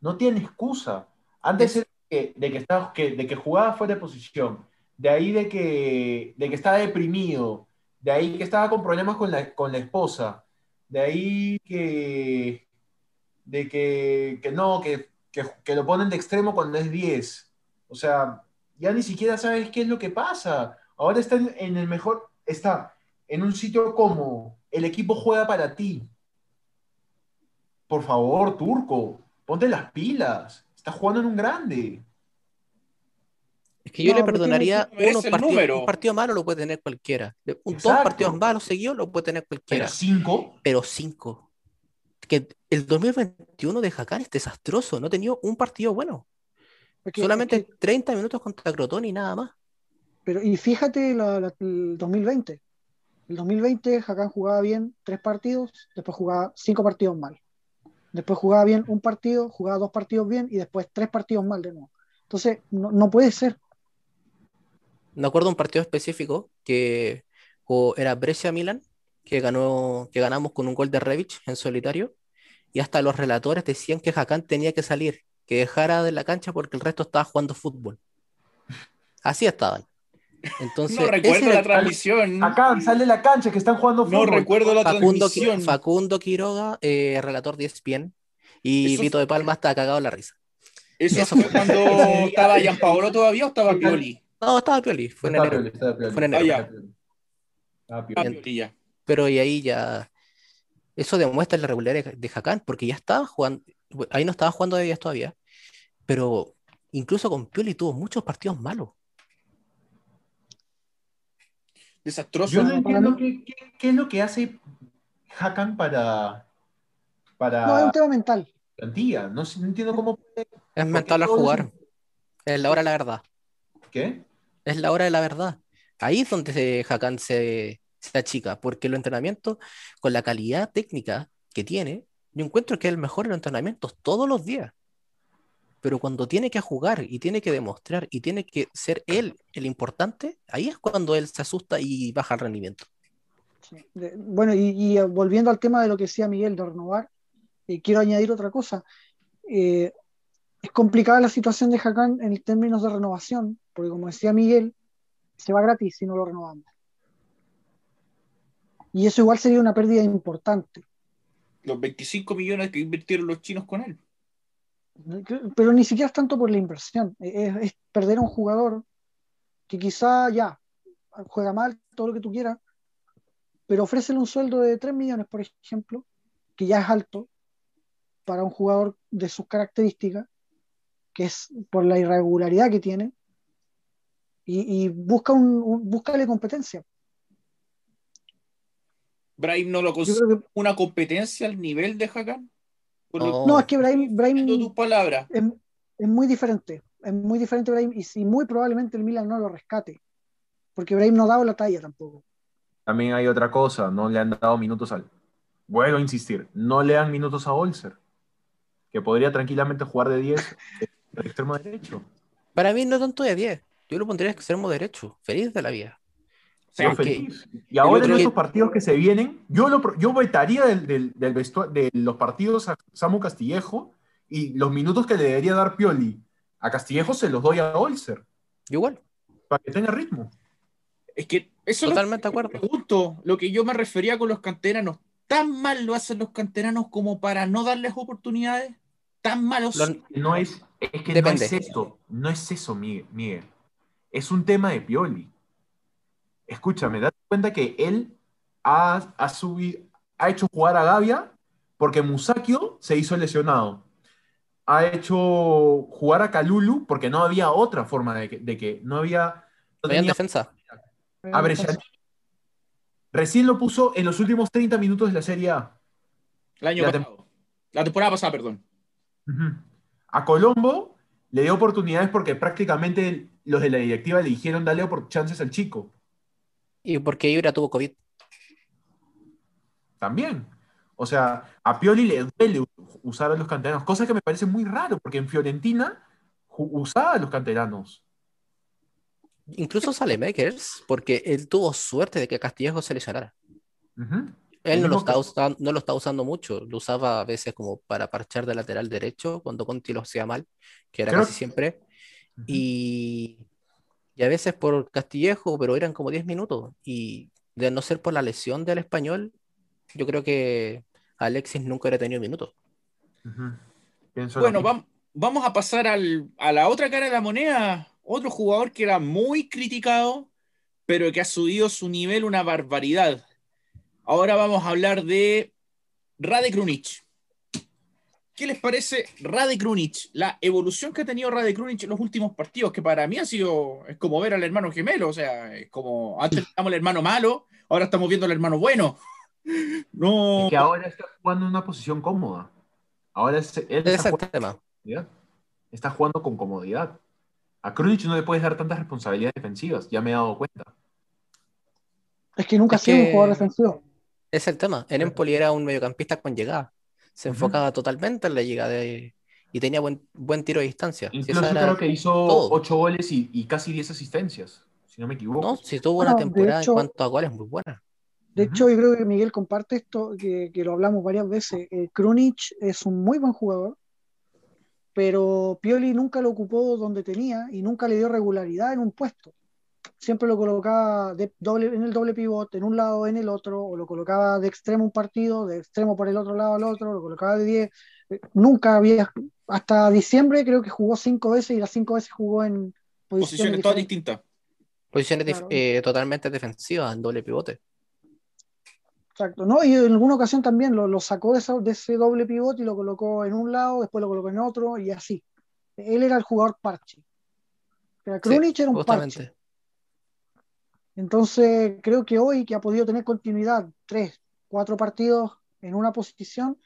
No tiene excusa. Antes era que- de, que estaba, que, de que jugaba fuera de posición, de ahí de que, de que estaba deprimido, de ahí que estaba con problemas con la, con la esposa, de ahí que, de que, que no, que, que, que lo ponen de extremo cuando es 10. O sea, ya ni siquiera sabes qué es lo que pasa. Ahora está en, en el mejor, está en un sitio como el equipo juega para ti. Por favor, Turco, ponte las pilas. Estás jugando en un grande. Es que yo No, le pero perdonaría unos partidos, un partido malo lo puede tener cualquiera. Un, dos partidos malos seguidos lo puede tener Pero cualquiera. cinco, pero cinco. Que el 2021 de Hakan es desastroso, no ha tenido un partido bueno. Porque- Solamente es que- 30 minutos contra Crotone y nada más. pero, y fíjate la- la- el 2020. El 2020 Hakan jugaba bien tres partidos, después jugaba cinco partidos mal. Después jugaba bien un partido, jugaba dos partidos bien y después tres partidos mal de nuevo. Entonces, no, no puede ser. Me acuerdo un partido específico que era Brescia-Milan, que ganó, que ganamos con un gol de Rebic en solitario, y hasta los relatores decían que Hakan tenía que salir, que dejara de la cancha porque el resto estaba jugando fútbol. Así estaban. Entonces, No recuerdo la el- transmisión. acá sale la cancha que están jugando No fútbol. recuerdo la Facundo, transmisión. Facundo Quiroga, eh, relator de ESPN, y Eso Vito de Palma está cagado en la risa. ¿Eso Eso fue cuando estaba Gianpaolo todavía o estaba Pioli? No, estaba Pioli, fue en enero. Pioli, está Pioli. Fue en enero. Ah, ya. Pioli. Ah, Pioli, ya. Pero y ahí ya. Eso demuestra la regularidad de Hakan, porque ya estaba jugando. Ahí no estaba jugando de 10 todavía. Pero incluso con Pioli tuvo muchos partidos malos. Desastroso. Yo no entiendo qué, qué- qué es lo que hace Hakan para, para No, es un tema mental. plantilla. No, no entiendo cómo puede. Es mental al jugar. Es la hora de la verdad. ¿Qué? Es la hora de la verdad. Ahí es donde se, Hakan se, se achica, porque los entrenamientos, con la calidad técnica que tiene, yo encuentro que es el mejor en los entrenamientos todos los días. Pero cuando tiene que jugar y tiene que demostrar y tiene que ser él el importante, ahí es cuando él se asusta y baja el rendimiento. Sí. Bueno, y, y, eh, volviendo al tema de lo que decía Miguel de renovar, eh, quiero añadir otra cosa. Eh, es complicada la situación de Hakan en términos de renovación, porque como decía Miguel, se va gratis si no lo renovamos. Y eso igual sería una pérdida importante. Los 25 millones que invirtieron los chinos con él. Pero ni siquiera es tanto por la inversión, es, es perder a un jugador que quizá ya juega mal, todo lo que tú quieras, pero ofrécele un sueldo de 3 millones, por ejemplo, que ya es alto para un jugador de sus características, que es por la irregularidad que tiene, y, y busca un, un- búscale competencia. Brian no lo considera una competencia al nivel de Hakan. No. No, es que Brahim, Brahim Entiendo tus palabras. es, es muy diferente. Es muy diferente Brahim y, sí, muy probablemente el Milan no lo rescate. Porque Brahim no ha dado la talla tampoco. También hay otra cosa, no le han dado minutos al. Vuelvo a insistir, no le dan minutos a Olser, que podría tranquilamente jugar de 10 de extremo derecho. Para mí no tanto de 10. Yo lo pondría extremo derecho. Feliz de la vida. O sea, Yo porque feliz. Y ahora en estos partidos que se vienen, yo, lo, yo vetaría del, del, del de los partidos a Samu Castillejo y los minutos que le debería dar Pioli a Castillejo se los doy a Olser, igual. para que tenga ritmo. Es que eso es lo Totalmente de que acuerdo. pregunto. Lo que yo me refería con los canteranos. ¿Tan mal lo hacen los canteranos como para no darles oportunidades? ¿Tan malos? Los- No es, es que Depende. no es eso, no es eso, Miguel, Miguel. Es un tema de Pioli. Escúchame, date cuenta que él ha, ha, subi- ha hecho jugar a Gavia porque Musakio se hizo lesionado. Ha hecho jugar a Kalulu porque no había otra forma de que, de que no había. no tenía- defensa. a Bresciani. Recién lo puso en los últimos 30 minutos de la Serie A. El año La pasado. La temporada pasada, perdón. A Colombo le dio oportunidades porque prácticamente los de la directiva le dijeron dale por chances al chico. Y porque Ibra tuvo COVID. También. O sea, a Pioli le duele usar a los canteranos, cosa que me parece muy raro, porque en Fiorentina usaba a los canteranos. Incluso Salemakers, porque él tuvo suerte de que Castillejo se lesionara. Ujú. Él El no lo, está usando, no lo está usando mucho, lo usaba a veces como para parchar de lateral derecho cuando Conti lo hacía mal, que era Creo- casi siempre, Ujú. y, y a veces por Castillejo, pero eran como 10 minutos, y de no ser por la lesión del español, yo creo que Alexis nunca hubiera tenido minutos. Bueno, vam- vamos a pasar al- a la otra cara de la moneda. Otro jugador que era muy criticado, pero que ha subido su nivel una barbaridad. Ahora vamos a hablar de Rade Krunic. ¿Qué les parece Rade Krunic? La evolución que ha tenido Rade Krunic en los últimos partidos, que para mí ha sido, es como ver al hermano gemelo, o sea, es como, antes teníamos el hermano malo, ahora estamos viendo al hermano bueno. No, Es que ahora está jugando en una posición cómoda. Ahora es- él es está el jugando, tema. con está jugando con comodidad. A Krunic no le puedes dar tantas responsabilidades defensivas, ya me he dado cuenta. Es que nunca ha sido un jugador defensivo. Es el tema. En Empoli era un mediocampista con llegada. Se enfocaba totalmente en la llegada de- y tenía buen, buen tiro de distancia. Si Incluso creo que hizo todo. 8 goles y, y casi 10 asistencias, si no me equivoco. No, si tuvo Bueno, una temporada hecho- en cuanto a goles muy buena. De hecho, yo creo que Miguel comparte esto, que, que lo hablamos varias veces. Eh, Krunic es un muy buen jugador, pero Pioli nunca lo ocupó donde tenía y nunca le dio regularidad en un puesto. Siempre lo colocaba de doble, en el doble pivote, en un lado, en el otro, o lo colocaba de extremo un partido, de extremo por el otro lado al otro, lo colocaba de 10. Eh, Nunca había, hasta diciembre creo que jugó cinco veces y las cinco veces jugó en posiciones, posiciones todas distintas. Posiciones Claro. eh, totalmente defensivas en doble pivote. Exacto, ¿no? Y en alguna ocasión también lo, lo sacó de, esa- de ese doble pivote y lo colocó en un lado, después lo colocó en otro y así. Él era el jugador parche. Pero Krunic era un Justamente. parche. Entonces, creo que hoy que ha podido tener continuidad, tres, cuatro partidos en una posición,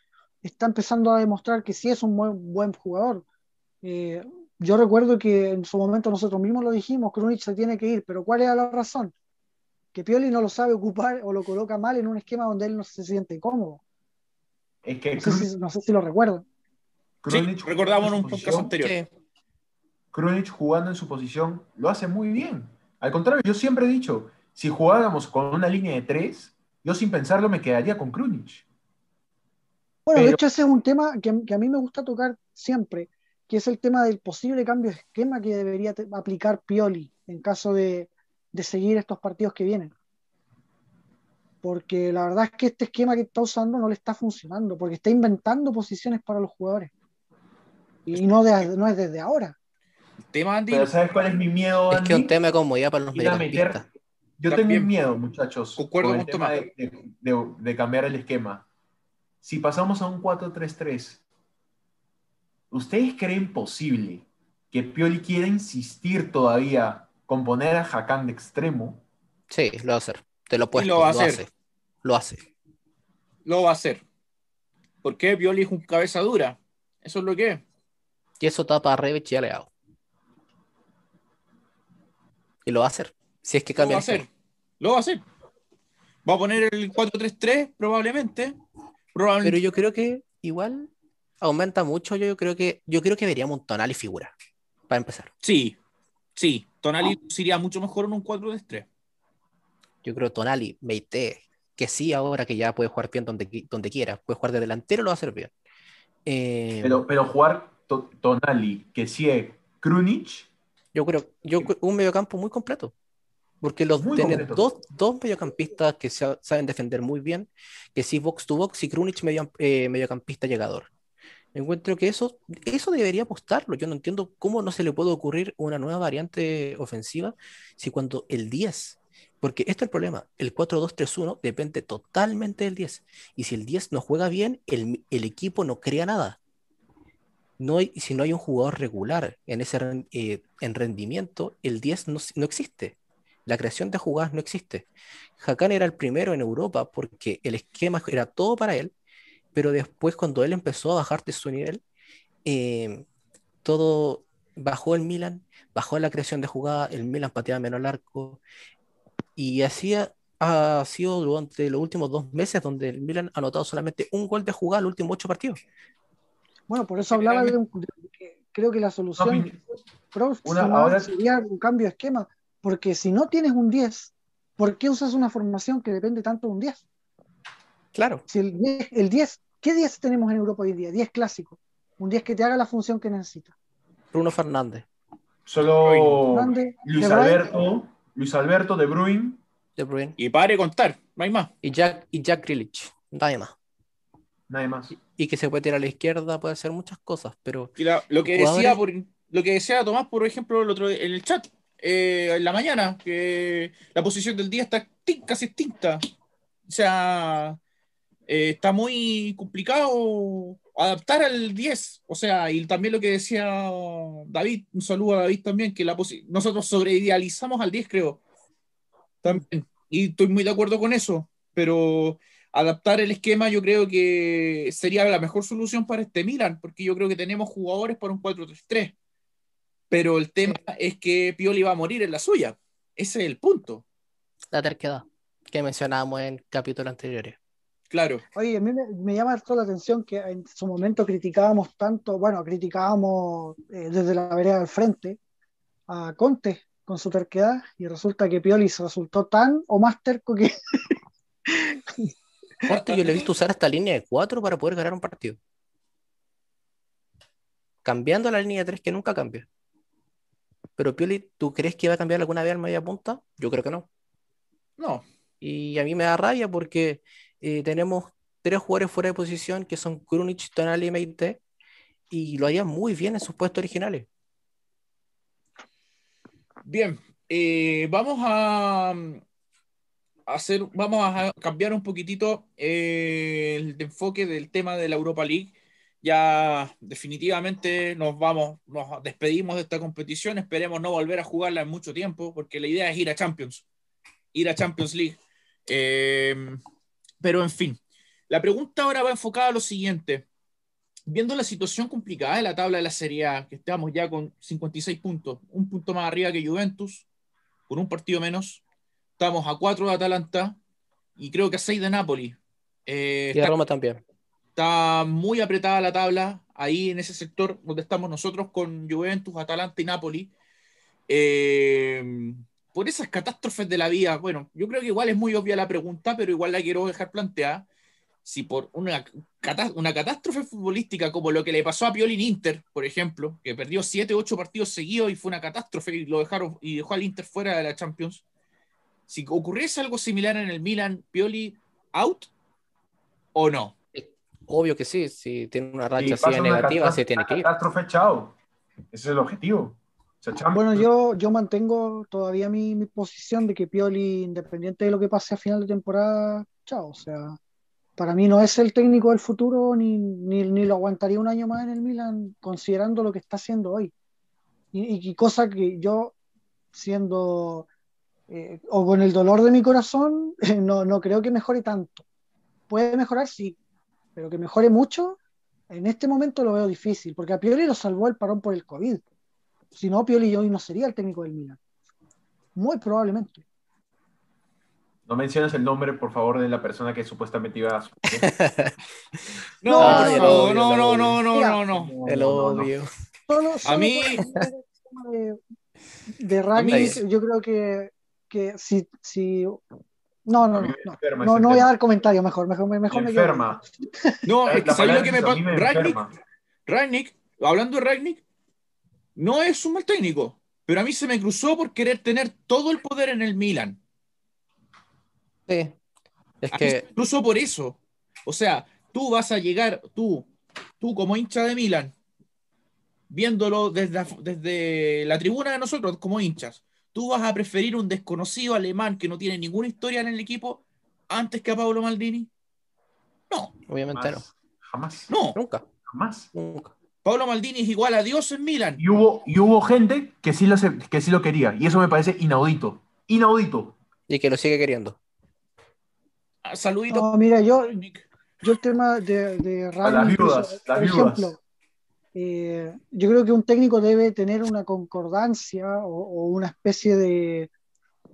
está empezando a demostrar que sí es un buen, buen jugador. Eh, yo recuerdo que en su momento nosotros mismos lo dijimos, Krunic se tiene que ir, pero ¿cuál era la razón? Que Pioli no lo sabe ocupar o lo coloca mal en un esquema donde él no se siente cómodo. Es que No sé si, Krunic, no sé si lo recuerdan. Sí, Krunic recordamos en un podcast anterior. Krunic jugando en su posición lo hace muy bien. Al contrario, yo siempre he dicho, si jugáramos con una línea de tres, yo sin pensarlo me quedaría con Krunic. Bueno, de Pero- hecho ese es un tema que, que a mí me gusta tocar siempre, que es el tema del posible cambio de esquema que debería aplicar Pioli en caso de, de seguir estos partidos que vienen. Porque la verdad es que este esquema que está usando no le está funcionando, porque está inventando posiciones para los jugadores. Y no, de- no es desde ahora. El tema, Andy, Pero ¿sabes cuál es mi miedo, es Andy? que es un tema de comodidad para los mediocampistas. Yo También. tengo un miedo, muchachos, Concuerdo con el tema de, de- de- de cambiar el esquema. Si pasamos a un 4-3-3, ¿ustedes creen posible que Pioli quiera insistir todavía con poner a Hakan de extremo? Sí, lo va a hacer. Te lo puesto, lo va a lo hacer. hace. Lo hace. lo va a hacer. ¿Por qué? Pioli es un cabeza dura. Eso es lo que es. Y eso tapa a Revich y a Leao. Y lo va a hacer. Si es que Lo cambia va a hacer. Lo va a hacer. Va a poner el 4-3-3 probablemente. Pero Probablemente. yo creo que igual aumenta mucho. Yo creo que yo creo que veríamos un tonal y figura. Para empezar. Sí, sí. Tonali iría mucho mejor en un 4-3-3. Yo creo Tonali, Meite, que sí, ahora que ya puede jugar bien donde, donde quiera, puede jugar de delantero, lo va a hacer bien. Eh, Pero, pero jugar to- Tonali, que sigue Krunic, yo creo, yo un mediocampo muy completo. Porque los Muy tener completo. dos, dos mediocampistas que sa- saben defender muy bien, que sí box to box y Krunic medio, eh, mediocampista llegador. Encuentro que eso, eso debería apostarlo. Yo no entiendo cómo no se le puede ocurrir una nueva variante ofensiva si cuando el 10, porque este es el problema, el 4-2-3-1 depende totalmente del 10. Y si el 10 no juega bien, el, el equipo no crea nada. No hay, si no hay un jugador regular en, ese, eh, en rendimiento, el 10 no, existe. La creación de jugadas no existe. Hakan era el primero en Europa porque el esquema era todo para él, pero después cuando él empezó a bajar de su nivel, eh, todo bajó el Milan, bajó la creación de jugada, el Milan pateaba menos el arco, y así ha, ha sido durante los últimos dos meses donde el Milan ha anotado solamente un gol de jugada en los últimos ocho partidos. Bueno, por eso hablaba de, un- de que creo que la solución Una- próxima ahora- sería un cambio de esquema, porque si no tienes un 10, ¿por qué usas una formación que depende tanto de un 10? Claro, Si el 10, el 10 ¿qué 10 tenemos en Europa hoy día? 10 clásico, un 10 que te haga la función que necesita. Bruno Fernández, solo Fernández, Luis. Alberto, Luis Alberto de Bruin, De Bruyne Y pare contar, no hay más. y Jack, y Jack Grealish, nadie más. Nada más. Y que se puede tirar a la izquierda, puede hacer muchas cosas, pero Y la- lo que Jugadores- decía por, lo que decía Tomás, por ejemplo, el otro en el chat, eh, en la mañana, que la posición del día está casi extinta. O sea, eh, está muy complicado adaptar al 10. O sea, y también lo que decía David, un saludo a David también, que la nosotros sobreidealizamos al 10, creo. También. Y estoy muy de acuerdo con eso, pero adaptar el esquema yo creo que sería la mejor solución para este Milan, porque yo creo que tenemos jugadores para un 4-3-3. Pero el tema es que Pioli va a morir en la suya. Ese es el punto. la terquedad que mencionábamos en capítulos anteriores. Claro. Oye, a mí me, me llama toda la atención que en su momento criticábamos tanto, bueno, criticábamos eh, desde la vereda del frente a Conte con su terquedad y resulta que Pioli se resultó tan o más terco que Yo le he visto usar esta línea de 4 para poder ganar un partido. Cambiando la línea de 3 que nunca cambia. Pero Pioli, ¿tú crees que va a cambiar alguna vez al media punta? Yo creo que no. No. Y a mí me da rabia porque eh, tenemos tres jugadores fuera de posición que son Krunic, Tonali y Meite y lo harían muy bien en sus puestos originales. Bien. eh, vamos a hacer, vamos a cambiar un poquitito eh, el enfoque del tema de la Europa League. Ya definitivamente nos vamos, nos despedimos de esta competición. Esperemos no volver a jugarla en mucho tiempo, porque la idea es ir a Champions, ir a Champions League. Eh, pero en fin, la pregunta ahora va enfocada a lo siguiente. Viendo la situación complicada de la tabla de la Serie A, que estamos ya con 56 puntos, un punto más arriba que Juventus, con un partido menos, estamos a 4 de Atalanta y creo que a 6 de Napoli. Eh, Y a está- Roma también. Está muy apretada la tabla ahí en ese sector donde estamos nosotros con Juventus, Atalanta y Napoli. Eh, por esas catástrofes de la vida, bueno, yo creo que igual es muy obvia la pregunta, pero igual la quiero dejar planteada. Si por una, una catástrofe futbolística como lo que le pasó a Pioli en Inter, por ejemplo, que perdió 7 8 partidos seguidos y fue una catástrofe y lo dejaron y dejó al Inter fuera de la Champions. Si ocurriese algo similar en el Milan, Pioli out o no? Obvio que sí, si tiene una racha así negativa, se tiene que ir. Catástrofe, chao. Ese es el objetivo. Bueno, yo, yo mantengo todavía mi, mi posición de que Pioli, independiente de lo que pase a final de temporada, chao. O sea, para mí no es el técnico del futuro, ni, ni, ni lo aguantaría un año más en el Milan, considerando lo que está haciendo hoy. Y, y cosa que yo, siendo, eh, o con el dolor de mi corazón, no, no creo que mejore tanto. Puede mejorar, sí, pero que mejore mucho, en este momento lo veo difícil, porque a Pioli lo salvó el parón por el COVID. Si no, Pioli hoy no sería el técnico del Milan. Muy probablemente. No menciones el nombre, por favor, de la persona que supuestamente iba a... No, No, odio, no, no, odio. no, no, no, no. El No, no, no. obvio. Solo, solo mí- de, de mí- yo creo que, que si, si no, no, mí no, no, enferma no, voy a dar comentarios mejor, mejor, mejor Me enferma. No, es que ¿sabes lo que me pasa? mí Ragnick, hablando de Ragnick, no es un mal técnico, pero a mí se me cruzó por querer tener todo el poder en el Milan. Sí. Es A mí se que me cruzó por eso. O sea, tú vas a llegar, tú, tú como hincha de Milan, viéndolo desde la, desde la tribuna de nosotros como hinchas, tú vas a preferir un desconocido alemán que no tiene ninguna historia en el equipo antes que a Pablo Maldini. No, obviamente no. Jamás. No. Nunca, Jamás. nunca. Pablo Maldini es igual a Dios en Milan. Y hubo, y hubo gente que sí, lo, que sí lo quería. Y eso me parece inaudito. Inaudito. Y que lo sigue queriendo. Ah, Saludito. No, mira, yo, yo el tema de, de A las viudas, por las viudas. Eh, yo creo que un técnico debe tener una concordancia o, o una especie de,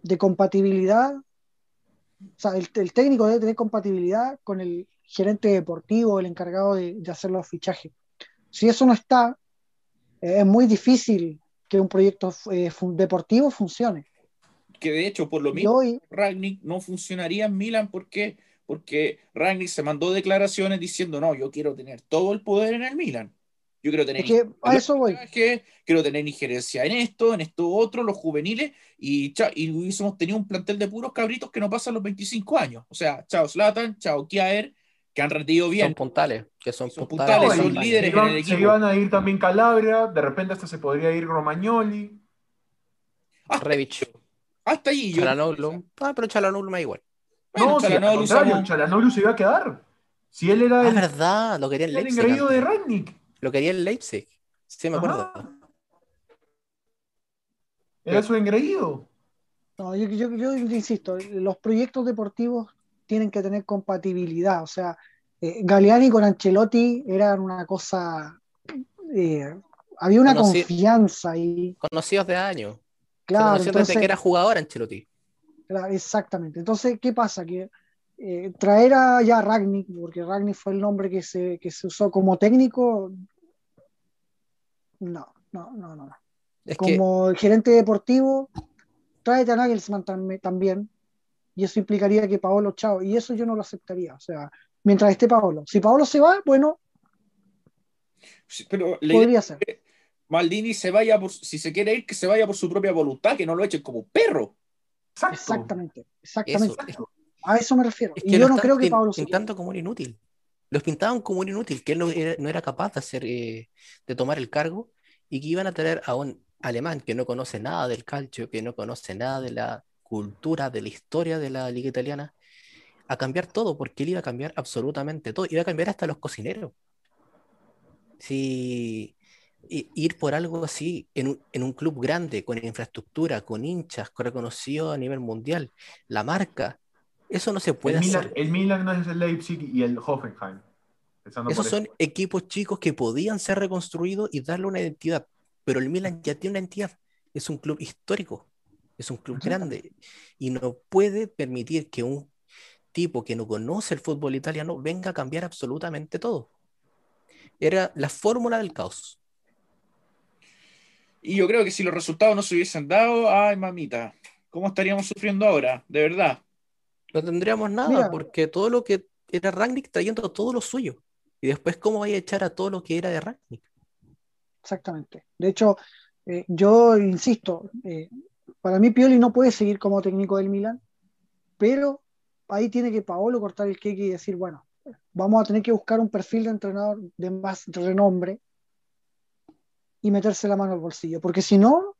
de compatibilidad. O sea, el, el técnico debe tener compatibilidad con el gerente deportivo, el encargado de, de hacer los fichajes. Si eso no está, eh, es muy difícil que un proyecto eh, fun- deportivo funcione. Que de hecho, por lo mismo, hoy, Ragnick no funcionaría en Milan. ¿Por qué? Porque Ragnick se mandó declaraciones diciendo, no, yo quiero tener todo el poder en el Milan. Yo quiero tener es que a eso voy. quiero tener injerencia en esto, en esto otro, los juveniles, y, cha- y hubiésemos tenido un plantel de puros cabritos que no pasan los 25 años. O sea, chao Zlatan, chao Kiaer, que han rendido Son bien. puntales, que son, Son puntales. puntales, son son líderes. Se iban, en el se equipo. iban a ir también Calabria. De repente hasta se podría ir Romagnoli. Hasta, Revich, hasta ahí yo. Chalanoglu. Ah, pero Chalanoglu me da igual. Bueno, no, si contrario, usamos- Chalanoglu se iba a quedar. Si él era Ah, el, verdad, lo quería en el engreído de antes. Lo quería en Leipzig. Sí, me acuerdo. Ajá. Era su engreído. No, yo, yo- yo insisto, los proyectos deportivos tienen que tener compatibilidad. O sea, eh, Galeani con Ancelotti eran una cosa. eh, había una Conocí- confianza ahí. Conocidos de años. Claro, conocían desde entonces, que era jugador Ancelotti. claro, exactamente. Entonces, ¿qué pasa? Que eh, traer a ya Ragnick, porque Ragnick fue el nombre que se, que se usó como técnico, no, no, no, no. no. Es que Como gerente deportivo, tráete a Nagelsmann tam- también, y eso implicaría que Paolo chao, y eso yo no lo aceptaría, o sea, mientras esté Paolo. Si Paolo se va, bueno, Sí, Pero podría ser. Maldini se vaya por, si se quiere ir, que se vaya por su propia voluntad, que no lo echen como perro. Exacto. Exactamente, eso, exactamente. A eso me refiero. es y que yo lo no creo que se pintando como un inútil. Los pintaban como un inútil, que él no era, no era capaz de hacer, eh, de tomar el cargo y que iban a tener a un alemán que no conoce nada del calcio, que no conoce nada de la cultura, de la historia de la liga italiana, a cambiar todo, porque él iba a cambiar absolutamente todo, iba a cambiar hasta los cocineros. Si ir por algo así en un, en un club grande, con infraestructura, con hinchas, con reconocido a nivel mundial, la marca, eso no se puede El Milan, hacer. el Milan no es el Leipzig y el Hoffenheim. Esos son eso. equipos chicos que podían ser reconstruidos y darle una identidad, pero el Milan ya tiene una identidad. Es un club histórico, es un club grande y no puede permitir que un tipo que no conoce el fútbol italiano venga a cambiar absolutamente todo. Era la fórmula del caos. Y yo creo que si los resultados no se hubiesen dado, ay mamita, ¿cómo estaríamos sufriendo ahora? De verdad. No tendríamos nada Mira. porque todo lo que era Rangnick trayendo todo lo suyo. Y después, ¿cómo vaya a echar a todo lo que era de Rangnick? Exactamente. De hecho, eh, yo insisto, eh, para mí Pioli no puede seguir como técnico del Milan, pero ahí tiene que Paolo cortar el queque y decir, bueno, vamos a tener que buscar un perfil de entrenador de más renombre y meterse la mano al bolsillo, porque si no,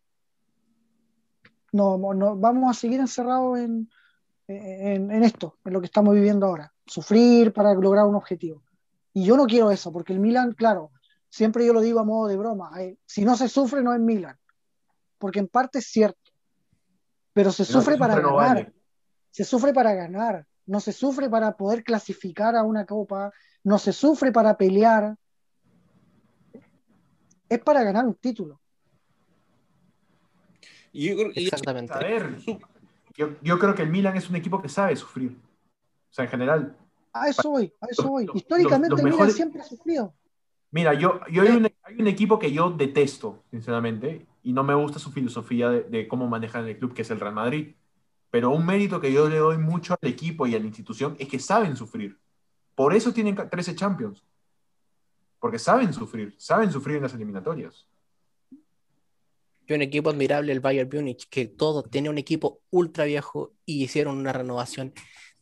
no, no vamos a seguir encerrados en, en, en esto, en lo que estamos viviendo ahora, sufrir para lograr un objetivo. Y yo no quiero eso, porque el Milan, claro, siempre yo lo digo a modo de broma, eh, si no se sufre no es Milan, porque en parte es cierto, pero se sufre para sufre, no ganar, vale. se sufre para ganar, no se sufre para poder clasificar a una copa, no se sufre para pelear, es para ganar un título. Y yo creo- y- Exactamente. A ver, yo, yo creo que el Milan es un equipo que sabe sufrir. O sea, en general. A eso voy, a eso voy. Históricamente los el Milan mejores- siempre ha sufrido. Mira, yo, yo hay, un, hay un equipo que yo detesto, sinceramente, y no me gusta su filosofía de, de cómo manejan el club, que es el Real Madrid. Pero un mérito que yo le doy mucho al equipo y a la institución es que saben sufrir. Por eso tienen 13 Champions. Porque saben sufrir, saben sufrir en las eliminatorias. Y un equipo admirable, el Bayern Múnich, que todo tenía un equipo ultra viejo y hicieron una renovación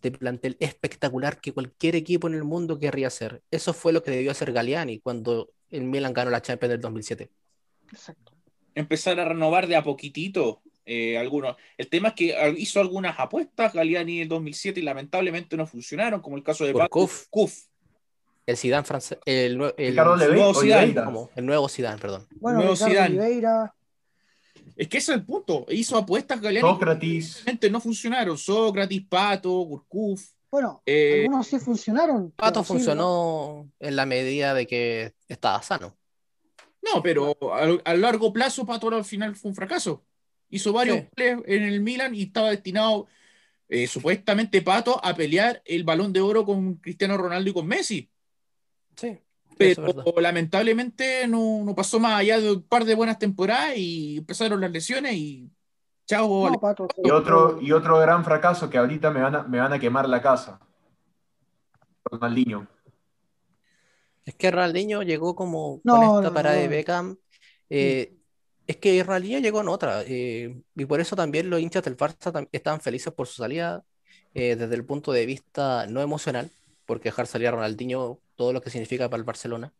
de plantel espectacular que cualquier equipo en el mundo querría hacer. Eso fue lo que debió hacer Galliani cuando el Milan ganó la Champions del 2007. Exacto. empezar a renovar de a poquitito eh, algunos. El tema es que hizo algunas apuestas Galiani en el 2007 y lamentablemente no funcionaron, como el caso de Paco Kuf. Kuf. El Zidane francés, el, nuevo Zidane, Oliveira. como el nuevo Zidane, perdón. Bueno, Nuevo Ricardo Zidane. Oliveira, Es que ese es el punto. Hizo apuestas que Sócrates. no funcionaron. Sócrates, Pato, Gurkuf. bueno, Eh, algunos sí funcionaron. Pato sí, funcionó en la medida de que estaba sano. No, pero a, a largo plazo Pato al final fue un fracaso. Hizo varios Sí. goles en el Milan y estaba destinado eh, supuestamente Pato a pelear el balón de oro con Cristiano Ronaldo y con Messi. Sí, Pero lamentablemente no, no pasó más allá de un par de buenas temporadas y empezaron las lesiones y chao. No, Pato, Y otro, y otro gran fracaso que ahorita me van a, me van a quemar la casa. Ronaldinho. Es que Ronaldinho llegó como No, con esta no, parada de. Beckham. eh, es que Ronaldinho llegó en otra. eh, y por eso también los hinchas del Barça estaban felices por su salida eh, desde el punto de vista no emocional, porque dejar salir a Ronaldinho todo lo que significa para el Barcelona.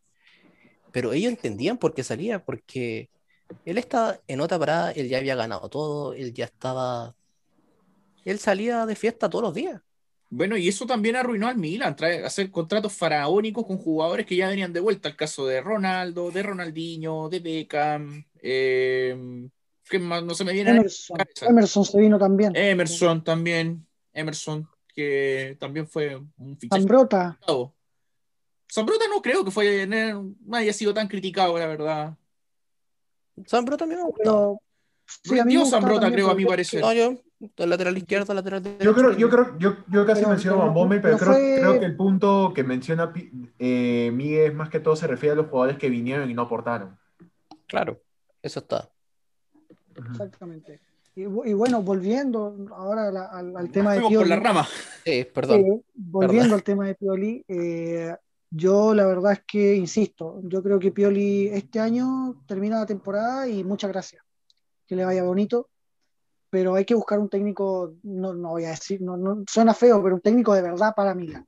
Pero ellos entendían por qué salía, porque él estaba en otra parada, él ya había ganado todo, él ya estaba. Él salía de fiesta todos los días. Bueno, y eso también arruinó al Milan, trae, hacer contratos faraónicos con jugadores que ya venían de vuelta. El caso de Ronaldo, de Ronaldinho, de Beckham, eh, ¿qué más? No se me viene a la Emerson. Emerson se vino también. Emerson también, Emerson, que también fue un fichaje. Zambrota. Zambrota no creo que fue, no haya sido tan criticado, la verdad. Zambro también me. Pero sí, a mí me Zambrota, creo, a mi parecer. No, yo, el lateral izquierdo, lateral derecho. Yo creo, yo creo, yo, yo casi Pero- menciono a pero- Van Bommel, pero, pero creo, fue- creo que el punto que menciona eh, Miguel más que todo se refiere a los jugadores que vinieron y no aportaron. Claro, eso está. Exactamente. Y, bu- y bueno, volviendo ahora la- al, al tema de Fuimos por Pioli. la rama. Perdón. eh, volviendo al tema de Pioli, eh, yo la verdad es que insisto, yo creo que Pioli este año termina la temporada y muchas gracias. Que le vaya bonito, pero hay que buscar un técnico, no, no voy a decir, no, no- suena feo, pero un técnico de verdad para Milan.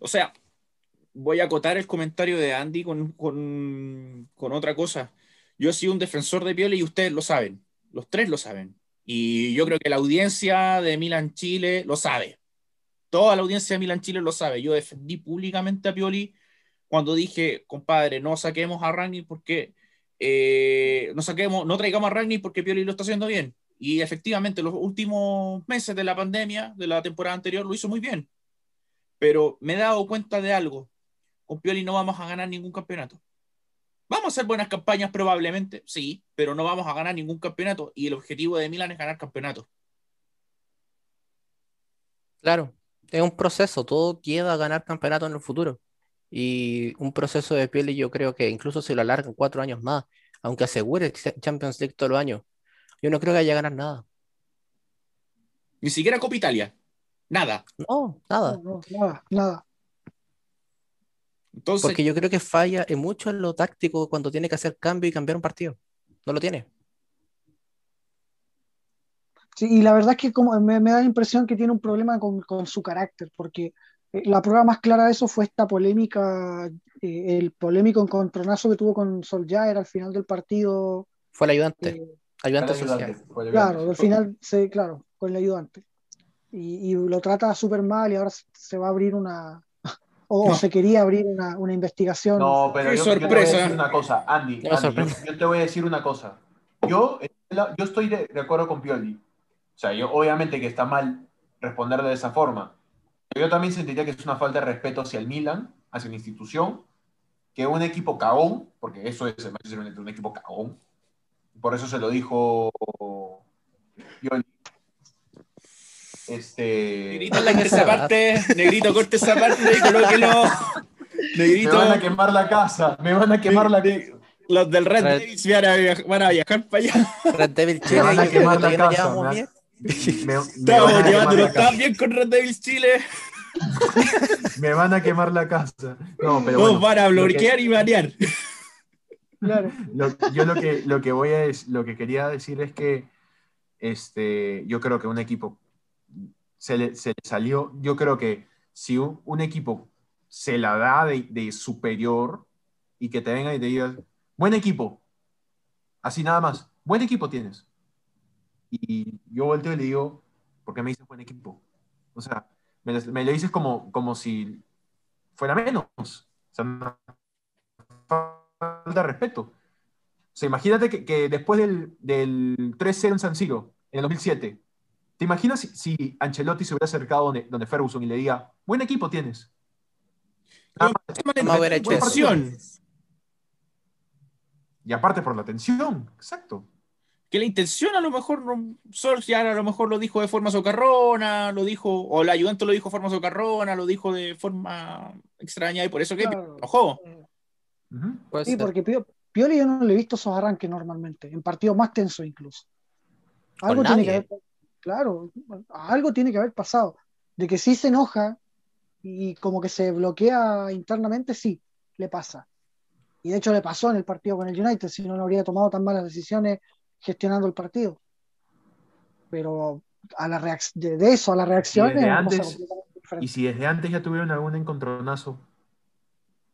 O sea, voy a acotar el comentario de Andy con, con, con otra cosa. Yo he sido un defensor de Pioli y ustedes lo saben. Los tres lo saben. Y yo creo que la audiencia de Milan Chile lo sabe. Toda la audiencia de Milan Chile lo sabe. Yo defendí públicamente a Pioli cuando dije, compadre, no saquemos a Ragni porque eh, no saquemos, no traigamos a Ragni porque Pioli lo está haciendo bien. Y efectivamente, los últimos meses de la pandemia, de la temporada anterior, lo hizo muy bien pero me he dado cuenta de algo. Con Pioli no vamos a ganar ningún campeonato. Vamos a hacer buenas campañas probablemente, sí, pero no vamos a ganar ningún campeonato y el objetivo de Milan es ganar campeonato. Claro, es un proceso, todo lleva a ganar campeonato en el futuro. Y un proceso de Pioli yo creo que incluso si lo alargan cuatro años más, aunque asegure el Champions League todos los años, yo no creo que haya ganar nada. Ni siquiera Copa Italia. Nada. No, nada. No, no, nada, nada. Entonces, Porque yo creo que falla en mucho en lo táctico cuando tiene que hacer cambio y cambiar un partido. No lo tiene. Sí, y la verdad es que como me, me da la impresión que tiene un problema con, con su carácter, porque eh, la prueba más clara de eso fue esta polémica, eh, el polémico encontronazo que tuvo con Solskjaer al final del partido. Fue el ayudante, eh, ayudante Fue el social. ayudante, fue el claro, ayudante. al final, sí, claro, con el ayudante. Y, y lo trata súper mal y ahora se- se va a abrir una, o, No. se quería abrir una, una investigación. No, pero Qué yo, yo te voy a decir una cosa, Andy, Andy, yo, yo te voy a decir una cosa. Yo, yo estoy de, de acuerdo con Pioli. O sea, yo obviamente que está mal responder de esa forma. Yo también sentiría que es una falta de respeto hacia el Milan, hacia la institución, que un equipo cagón, porque eso es el Manchester United, un equipo cagón. Por eso se lo dijo Pioli. Este... Negrito, corte esa parte, negrito, corte esa parte y colóquelo. Negrito. Me van a quemar la casa, me van a quemar la casa. Los del Red, Red. Devils van a, viajar, van a viajar para allá. Red Devils Chile. Me van a quemar la casa. Me, me, Estamos llevándolo tan bien con Red Devils Chile. me van a quemar la casa. No, pero Nos bueno, van a bloquear que, y banear. Claro. Lo, yo lo que, lo que voy a es, lo que quería decir es que este, yo creo que un equipo se le, se le salió, yo creo que si un, un equipo se la da de, de, superior y que te venga y te diga, buen equipo, así nada más, buen equipo tienes. Y yo volteo y le digo, ¿por qué me dices buen equipo? O sea, me me lo dices como, como si fuera menos. O sea, no, falta respeto. O sea, imagínate que, que después del, del 3-0 en San Siro, en el 2007, ¿te imaginas si, si, Ancelotti se hubiera acercado donde, donde Ferguson y le diga, buen equipo tienes? Nada más, no Y aparte por la tensión, exacto. Que la intención a lo mejor, Solskjaer a lo mejor lo dijo de forma socarrona, lo dijo, o el ayudante lo dijo de forma socarrona, lo dijo de forma extraña y por eso que claro. enojó. Uh -huh. Sí, ser. porque Pioli yo no le he visto esos arranques normalmente, en partidos más tensos incluso. Algo tiene que haber, claro, algo tiene que haber pasado. De que sí se enoja y como que se bloquea internamente, sí, le pasa. Y de hecho le pasó en el partido con el United, si no, no habría tomado tan malas decisiones gestionando el partido. Pero a la de, de eso, a la reacción. Y, antes, y si desde antes ya tuvieron algún encontronazo.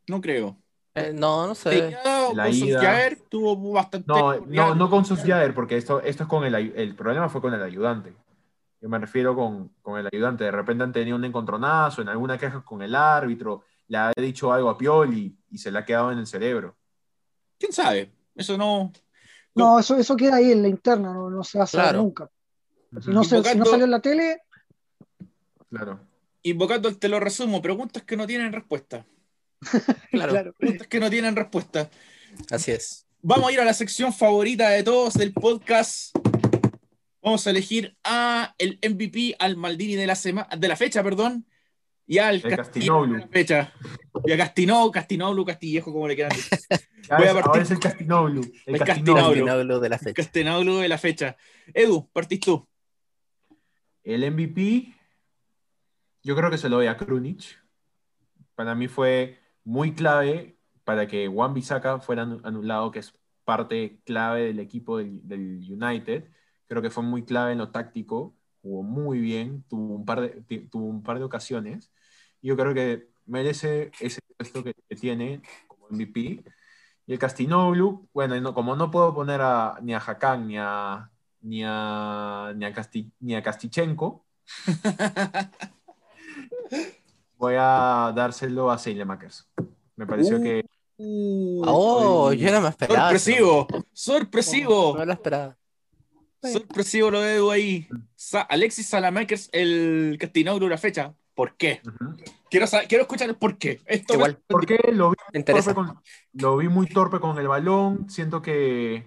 No creo. Eh, no, no sé. La con Susjaer tuvo bastante. No, no, no con Susjaer, porque esto, esto es con el, el problema fue con el ayudante. Yo me refiero con, con, el ayudante. De repente han tenido un encontronazo, en alguna queja con el árbitro, le ha dicho algo a Pioli y se le ha quedado en el cerebro. ¿Quién sabe? Eso no. No, eso, eso queda ahí en la interna, no, no se va a saber claro. nunca. Si no, se, si no salió en la tele. Claro. Invocando, te lo resumo, preguntas que no tienen respuesta. Claro. claro. Preguntas que no tienen respuesta. Así es. Vamos a ir a la sección favorita de todos del podcast. Vamos a elegir a el MVP, al Maldini de la semana, de la fecha, perdón, y al Castinoglu. De la fecha. Y a Castinoglu, Castinoglu, Castillejo, como le quieran decir. Voy a partir ahora es el Castinoglu. El, el Castinoglu. Castinoglu de la fecha. Castinoglu de la fecha. Edu, partís tú. El MVP, yo creo que se lo doy a Krunic. Para mí fue muy clave para que Juan Bisaca fuera anulado, que es parte clave del equipo del, del, United. Creo que fue muy clave en lo táctico, jugó muy bien, tuvo un par de, tuvo un par de ocasiones. Y yo creo que merece ese puesto que, que tiene como MVP. Y el Castinoglu, bueno, no, como no puedo poner a, ni a Hakan ni a, ni a, ni a, Casti, ni a Castichenko, voy a dárselo a Seilemakers. Me pareció uh, que. Uh, oh, yo no me esperaba. Sorpresivo, sorpresivo. No, no lo esperaba. Sorpresivo lo de Edu ahí. Sa Alexis Salamakers, el Castinoglu de la fecha. ¿Por qué? Uh -huh. quiero, saber, quiero escuchar el por qué. Esto Igual. ¿Por qué? Lo vi, torpe con, lo vi muy torpe con el balón. Siento que,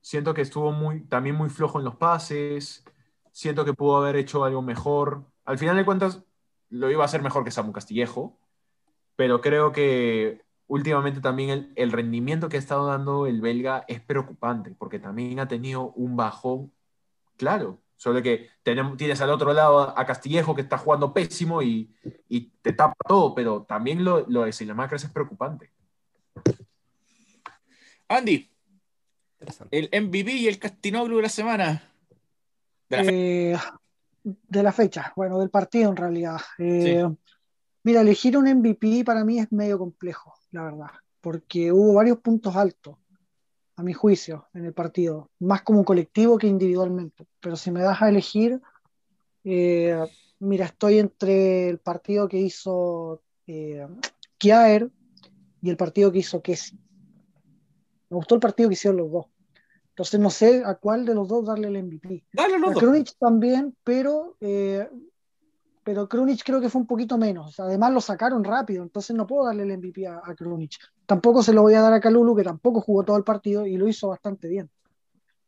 siento que estuvo muy, también muy flojo en los pases. Siento que pudo haber hecho algo mejor. Al final de cuentas, lo iba a hacer mejor que Samu Castillejo, pero creo que últimamente también el, el, rendimiento que ha estado dando el belga es preocupante, porque también ha tenido un bajón, claro, solo que tenemos, tienes al otro lado a Castillejo que está jugando pésimo y, y te tapa todo, pero también lo, lo de Silemacres es preocupante. Andy, el MVP y el Castinoglu de la semana. De la, eh, de la fecha, bueno, del partido en realidad. Eh, sí. Mira, elegir un MVP para mí es medio complejo, la verdad, porque hubo varios puntos altos, a mi juicio, en el partido, más como colectivo que individualmente. Pero si me das a elegir, eh, mira, estoy entre el partido que hizo eh, Kiaer y el partido que hizo Kessi. Me gustó el partido que hicieron los dos. Entonces no sé a cuál de los dos darle el MVP. Dale los a Krunic también, pero eh, pero Krunic creo que fue un poquito menos. Además lo sacaron rápido, entonces no puedo darle el MVP a, a. Tampoco se lo voy a dar a Calulu, que tampoco jugó todo el partido y lo hizo bastante bien.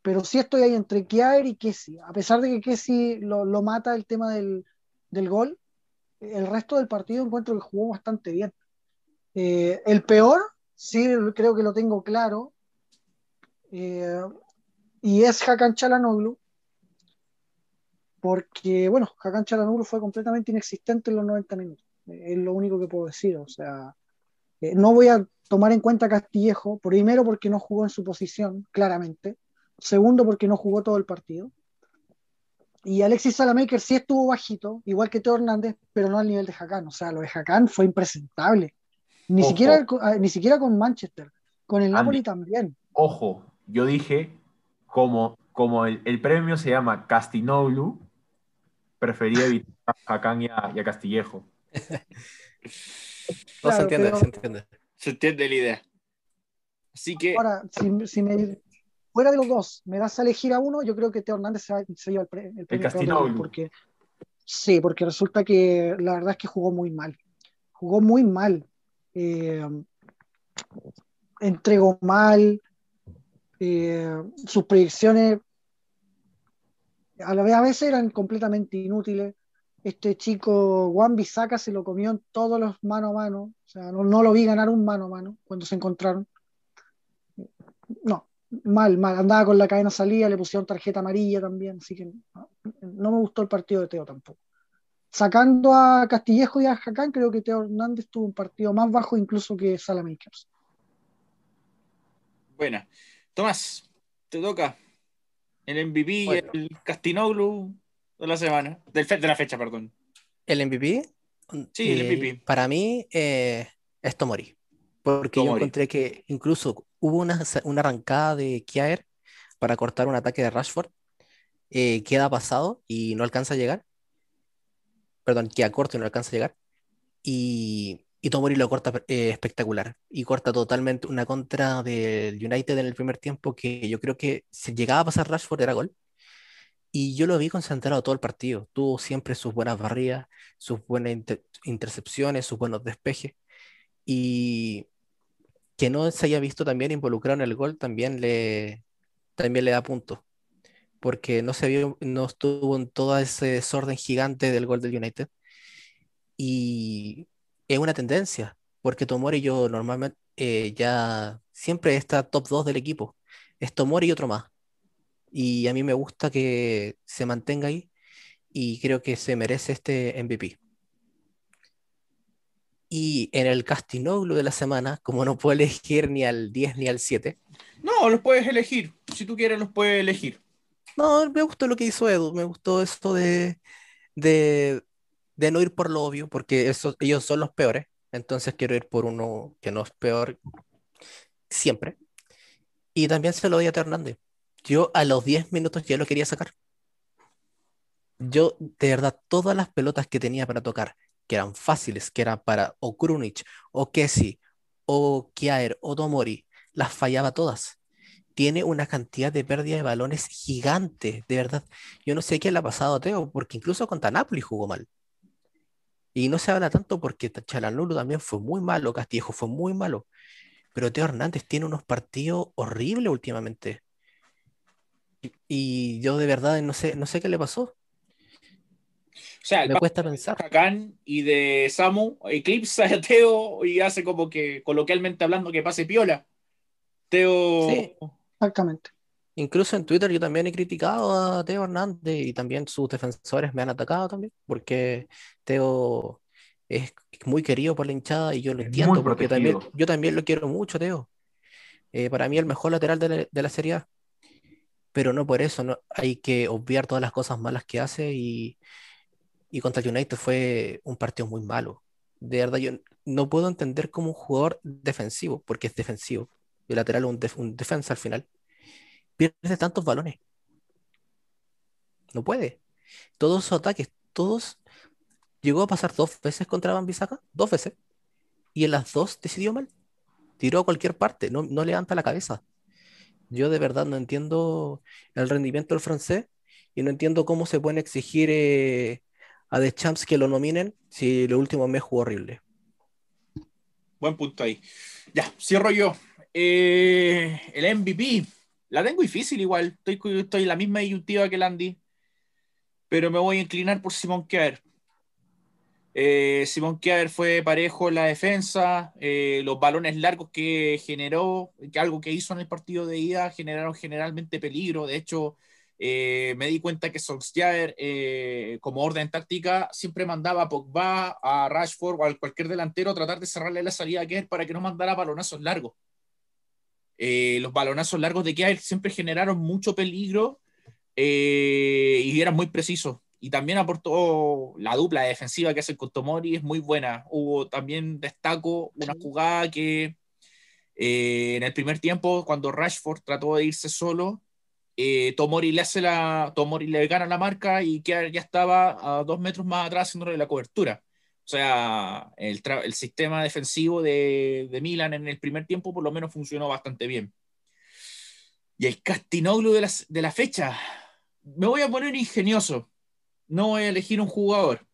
Pero sí estoy ahí entre Kiaer y Kessi. A pesar de que Kessi lo, lo mata el tema del, del, gol, el resto del partido encuentro que jugó bastante bien. Eh, el peor, sí creo que lo tengo claro, eh, y es Hakan Chalanoglu, porque, bueno, Hakan Chalanoglu fue completamente inexistente en los 90 minutos. Es lo único que puedo decir. O sea, eh, no voy a tomar en cuenta a Castillejo, primero porque no jugó en su posición, claramente. Segundo porque no jugó todo el partido. Y Alexis Salamaker sí estuvo bajito, igual que Teo Hernández, pero no al nivel de Hakan. O sea, lo de Hakan fue impresentable. Ni, siquiera, ni siquiera con Manchester, con el Andy. Napoli también. Ojo, yo dije, como, como el, el premio se llama Castinoglu, prefería evitar a Hakan y a, y a Castillejo. No Claro, se entiende, pero- se entiende. Se entiende la idea. Así que, Ahora, si, si me, fuera de los dos, me das a elegir a uno, yo creo que Teo Hernández se, va- se lleva el, pre- el premio porque sí, porque resulta que la verdad es que jugó muy mal. Jugó muy mal. Eh, entregó mal. eh, sus predicciones a la vez a veces eran completamente inútiles. Este chico Juan Bisaca se lo comió en todos los mano a mano. O sea, no, no lo vi ganar un mano a mano cuando se encontraron. No, mal, mal. Andaba con la cadena salida, le pusieron tarjeta amarilla también. Así que no, me gustó el partido de Teo tampoco. Sacando a Castillejo y a Jacán, creo que Teo Hernández tuvo un partido más bajo incluso que Salamakers. buena. Tomás, te toca el MVP Bueno. y el Castinoglu de la semana, del de la fecha, perdón. ¿El MVP? Sí, el Eh, MVP. Para mí eh, es Tomori. Porque yo encontré que incluso hubo una, una arrancada de Kiaer para cortar un ataque de Rashford. eh, queda pasado y no alcanza a llegar. Perdón, queda corto y no alcanza a llegar. Y, y Tomori lo corta eh, espectacular. Y corta totalmente una contra del United en el primer tiempo que yo creo que si llegaba a pasar Rashford era gol. Y yo lo vi concentrado todo el partido. Tuvo siempre sus buenas barridas, sus buenas inter- intercepciones, sus buenos despejes. Y que no se haya visto también involucrado en el gol también le, también le da puntos. Porque no se vio, no estuvo en todo ese desorden gigante del gol del United. Y es una tendencia, porque Tomori yo normalmente eh, ya siempre está top 2 del equipo. Es Tomori y otro más. Y a mí me gusta que se mantenga ahí y creo que se merece este MVP. Y en el Castinoglu de la semana, como no puedo elegir ni al 10 ni al 7, No, los puedes elegir. Si tú quieres, los puedes elegir. no, me gustó lo que hizo Edu, me gustó esto de, de, de no ir por lo obvio, porque eso- ellos son los peores, entonces quiero ir por uno que no es peor siempre. Y también se lo doy a Hernández. Yo a los 10 minutos ya lo quería sacar. Yo, de verdad, todas las pelotas que tenía para tocar, que eran fáciles, que eran para o Krunic, o Kessi, o Kjaer, o Tomori, las fallaba todas. Tiene una cantidad de pérdida de balones gigante, de verdad. Yo no sé qué le ha pasado a Teo, porque incluso contra Napoli jugó mal. Y no se habla tanto porque Chalanulu también fue muy malo, Castillejo fue muy malo. Pero Teo Hernández tiene unos partidos horribles últimamente. Y, y yo de verdad no sé, no sé qué le pasó. O sea, el Me cuesta pensar. Hakan y de Samu eclipsa a Teo y hace como que, coloquialmente hablando, que pase piola. Teo. Sí. Exactamente. Incluso en Twitter yo también he criticado a Teo Hernández y también sus defensores me han atacado también, porque Teo es muy querido por la hinchada y yo lo Es entiendo, porque también, yo también lo quiero mucho, Teo. Eh, para mí el mejor lateral de la, de la Serie A. Pero no por eso, no, hay que obviar todas las cosas malas que hace y, y contra el United fue un partido muy malo. De verdad, yo no puedo entender cómo un jugador defensivo, porque es defensivo, el lateral es un, def- un defensa al final, pierde tantos balones. No puede. Todos sus ataques, todos. Llegó a pasar dos veces contra Van dos veces. Y en las dos decidió mal. Tiró a cualquier parte, no, no levanta la cabeza. Yo de verdad no entiendo el rendimiento del francés y no entiendo cómo se pueden exigir eh, a The Champs que lo nominen si los últimos meses jugó horrible. Buen punto ahí. Ya, cierro yo. Eh, el MVP. La tengo difícil igual. Estoy, estoy en la misma disyuntiva que Landy. Pero me voy a inclinar por Simón Kjaer. Eh, Simón Kjaer fue parejo en la defensa. eh, los balones largos que generó, que algo que hizo en el partido de ida, generaron generalmente peligro. De hecho, eh, me di cuenta que Solskjaer, eh, como orden táctica, siempre mandaba a Pogba, a Rashford o a cualquier delantero tratar de cerrarle la salida a Kjaer para que no mandara balonazos largos. Eh, los balonazos largos de Kjaer siempre generaron mucho peligro eh, y eran muy precisos. Y también aportó la dupla defensiva que hace con Tomori, es muy buena. Hubo también, destaco, una jugada que eh, en el primer tiempo, cuando Rashford trató de irse solo, eh, Tomori le hace la, Tomori le gana la marca y Kjaer ya estaba a dos metros más atrás haciéndole la cobertura. O sea, el, el sistema defensivo de, de Milan en el primer tiempo por lo menos funcionó bastante bien. Y el Castinoglu de la, de la fecha, me voy a poner ingenioso. No voy a elegir un jugador.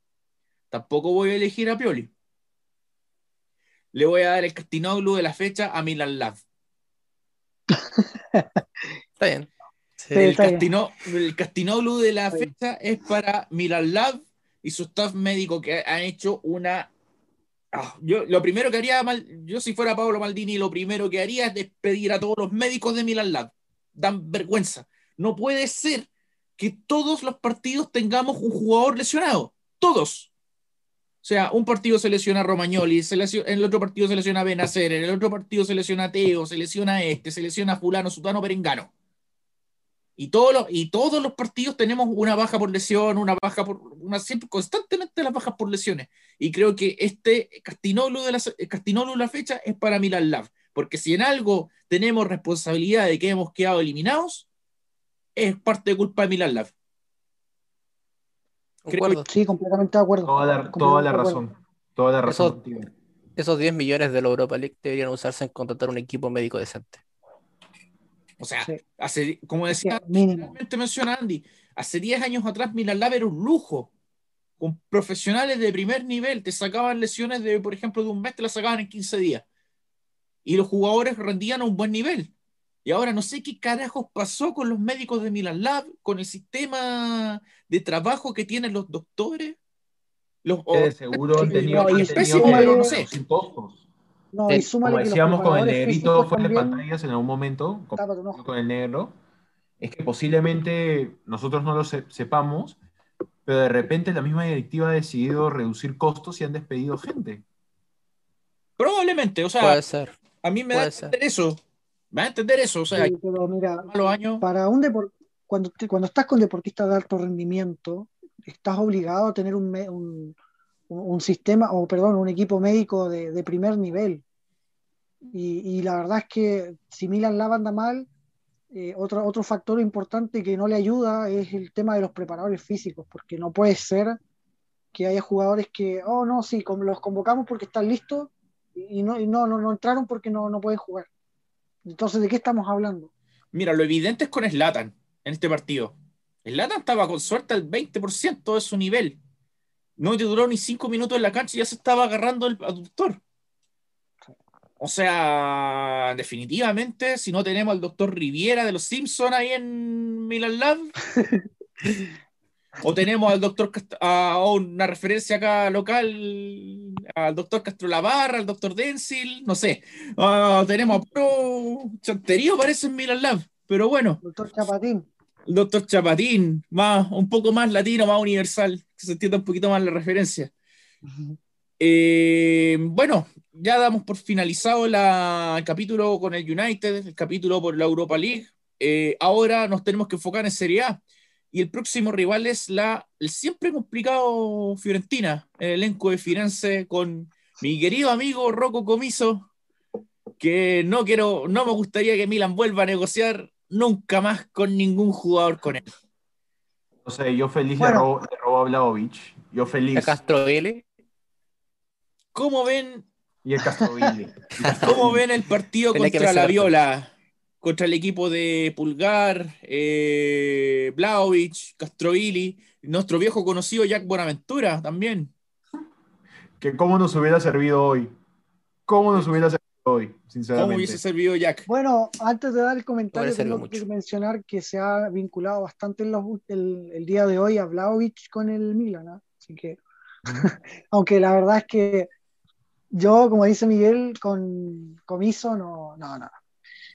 Tampoco voy a elegir a Pioli. Le voy a dar el Castinoglu de la fecha a Milan Lab. Está bien. Sí. El, está bien. Castino, el Castinoglu de la fecha es para Milan Lab y su staff médico que han hecho una. Ah, yo lo primero que haría, mal- yo si fuera Pablo Maldini, lo primero que haría es despedir a todos los médicos de Milan Lab. Dan vergüenza. No puede ser que todos los partidos tengamos un jugador lesionado. Todos. O sea, un partido se lesiona a Romagnoli, se lesiona- en el otro partido se lesiona Benacer, en el otro partido se lesiona a Teo, se lesiona a este, se lesiona a Fulano, Sutano, Perengano. Y todos los, y todos los partidos tenemos una baja por lesión, una baja por. Una, siempre, constantemente las bajas por lesiones. Y creo que este Castinoglu de la, la fecha es para Milan Lab. Porque si en algo tenemos responsabilidad de que hemos quedado eliminados, es parte de culpa de Milan Lab. Concuerdo. Sí, completamente de acuerdo. Toda la, toda razón. Toda la razón. Eso- contigo. Esos 10 millones de la Europa League deberían usarse en contratar un equipo médico decente. O sea, Sí. hace, como decía, realmente menciona Andy, hace 10 años atrás Milan Lab era un lujo. Con profesionales de primer nivel, te sacaban lesiones de, por ejemplo, de un mes, te las sacaban en 15 días. Y los jugadores rendían a un buen nivel. Y ahora no sé qué carajos pasó con los médicos de Milan Lab, con el sistema de trabajo que tienen los doctores. Los, de seguro han tenido, no, han tenido no sé. No, y Como decíamos con el negrito fuera de pantallas en algún momento, con, el negro, es que posiblemente nosotros no lo se- sepamos, pero de repente la misma directiva ha decidido reducir costos y han despedido gente. probablemente, o sea, Puede ser. a mí me da a puede ser. entender eso. Me da a entender eso. O sea, Sí, pero mira, años. para un depor- cuando, te- cuando estás con deportistas de alto rendimiento, estás obligado a tener un, me- un, un sistema, o perdón, un equipo médico de, primer nivel. Y, la verdad es que si Milan Lab anda mal, eh, otro, otro factor importante que no le ayuda es el tema de los preparadores físicos, porque no puede ser que haya jugadores que, oh no, sí, los convocamos porque están listos y no, no, no, no entraron porque no, no pueden jugar. Entonces, ¿de qué estamos hablando? Mira, lo evidente es con Slatan en este partido. Slatan estaba con suerte al 20% de su nivel. No te duró ni cinco minutos en la cancha y ya se estaba agarrando el aductor. O sea, definitivamente, si no tenemos al doctor Riviera de los Simpsons ahí en Milan Lab, o tenemos al doctor a una referencia acá local, al doctor Castro Lavarra, al doctor Denzil, no sé. Ah, tenemos a puro chanterío, parece en Milan Lab. Pero bueno, Doctor Chapatín. El doctor Chapatín, más, un poco más latino, más universal, que se entienda un poquito más la referencia. Eh, bueno, ya damos por finalizado la- el capítulo con el United, el capítulo por la Europa League. Eh, ahora nos tenemos que enfocar en Serie A. Y el próximo rival es la, el siempre complicado Fiorentina, el elenco de Firenze con mi querido amigo Rocco Comiso, que no quiero, no me gustaría que Milan vuelva a negociar nunca más con ningún jugador con él. No sé, yo feliz Bueno. le, robo, le robo a Vlahovic. Yo feliz. A Castro ¿Cómo ven Y el Castroville. ¿Cómo ven el partido contra la Viola? Contra el equipo de Pulgar, eh, Blaovic, Castrovilli. Nuestro viejo conocido Jack Bonaventura también. Que cómo nos hubiera servido hoy. ¿Cómo nos hubiera servido hoy, sinceramente? ¿Cómo hubiese servido Jack? Bueno, antes de dar el comentario, tengo que mucho. mencionar que se ha vinculado bastante en los- el, el día de hoy a Vlahovic con el Milan, ¿ah? Así que, aunque la verdad es que yo, como dice Miguel, con Comiso, no, no, no,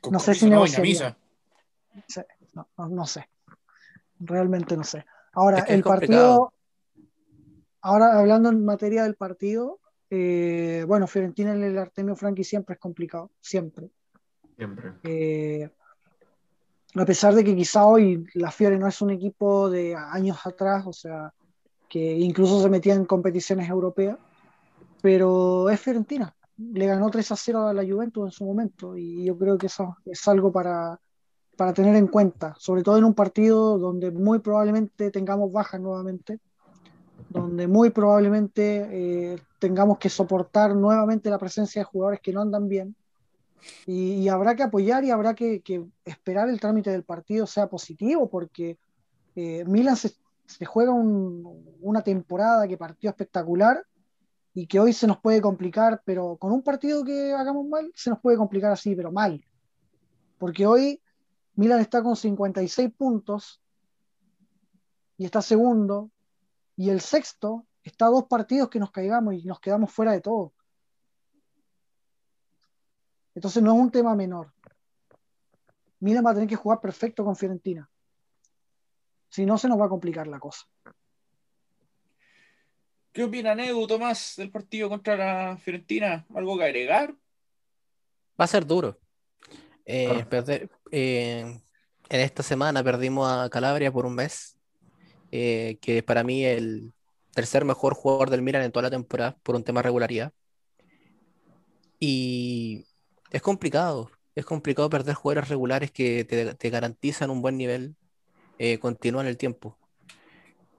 Con No sé si negociaría. Dinamisa. no, no, no sé. Realmente no sé. Ahora, Es que el partido, ahora hablando en materia del partido, eh, bueno, Fiorentina en el Artemio Franchi siempre es complicado, siempre. Siempre. Eh, a pesar de que quizá hoy la Fiore no es un equipo de años atrás, o sea, que incluso se metía en competiciones europeas, pero es Fiorentina. Le ganó 3 a 0 a la Juventus en su momento y yo creo que eso es algo para, para tener en cuenta, sobre todo en un partido donde muy probablemente tengamos bajas nuevamente, donde muy probablemente eh, tengamos que soportar nuevamente la presencia de jugadores que no andan bien y, habrá que apoyar y habrá que, esperar el trámite del partido sea positivo, porque eh, Milan se, juega un- una temporada que partió espectacular y que hoy se nos puede complicar, pero con un partido que hagamos mal, se nos puede complicar así, pero mal. Porque hoy Milan está con 56 puntos y está segundo, y el sexto está a dos partidos que nos caigamos y nos quedamos fuera de todo. Entonces no es un tema menor. Milan va a tener que jugar perfecto con Fiorentina. Si no, se nos va a complicar la cosa. ¿Qué opina Edu, Tomás, del partido contra la Fiorentina? ¿Algo que agregar? Va a ser duro. Eh, perder- eh, en esta semana perdimos a Calabria por un mes, eh, que para mí el tercer mejor jugador del Milan en toda la temporada por un tema de regularidad. Y es complicado, es complicado perder jugadores regulares que te, te garantizan un buen nivel, eh, continúan el tiempo.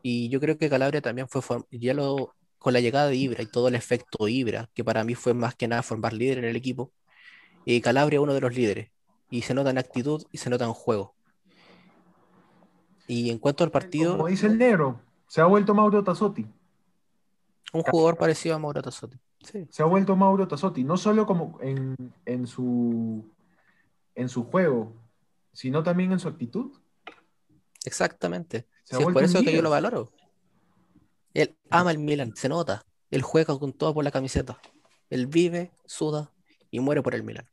Y yo creo que Calabria también fue, ya lo, con la llegada de Ibra y todo el efecto Ibra, que para mí fue más que nada formar líder en el equipo, y Calabria uno de los líderes. Y se nota en actitud y se nota en juego. Y en cuanto al partido, Como dice el negro, se ha vuelto Mauro Tassotti. un jugador parecido a Mauro Tassotti. Sí, Se ha vuelto Mauro Tassotti, no solo como en, en su, en su juego, sino también en su actitud. exactamente. Es por eso que yo lo valoro. Él ama el Milan, se nota. Él juega con todo por la camiseta. Él vive, suda y muere por el Milan.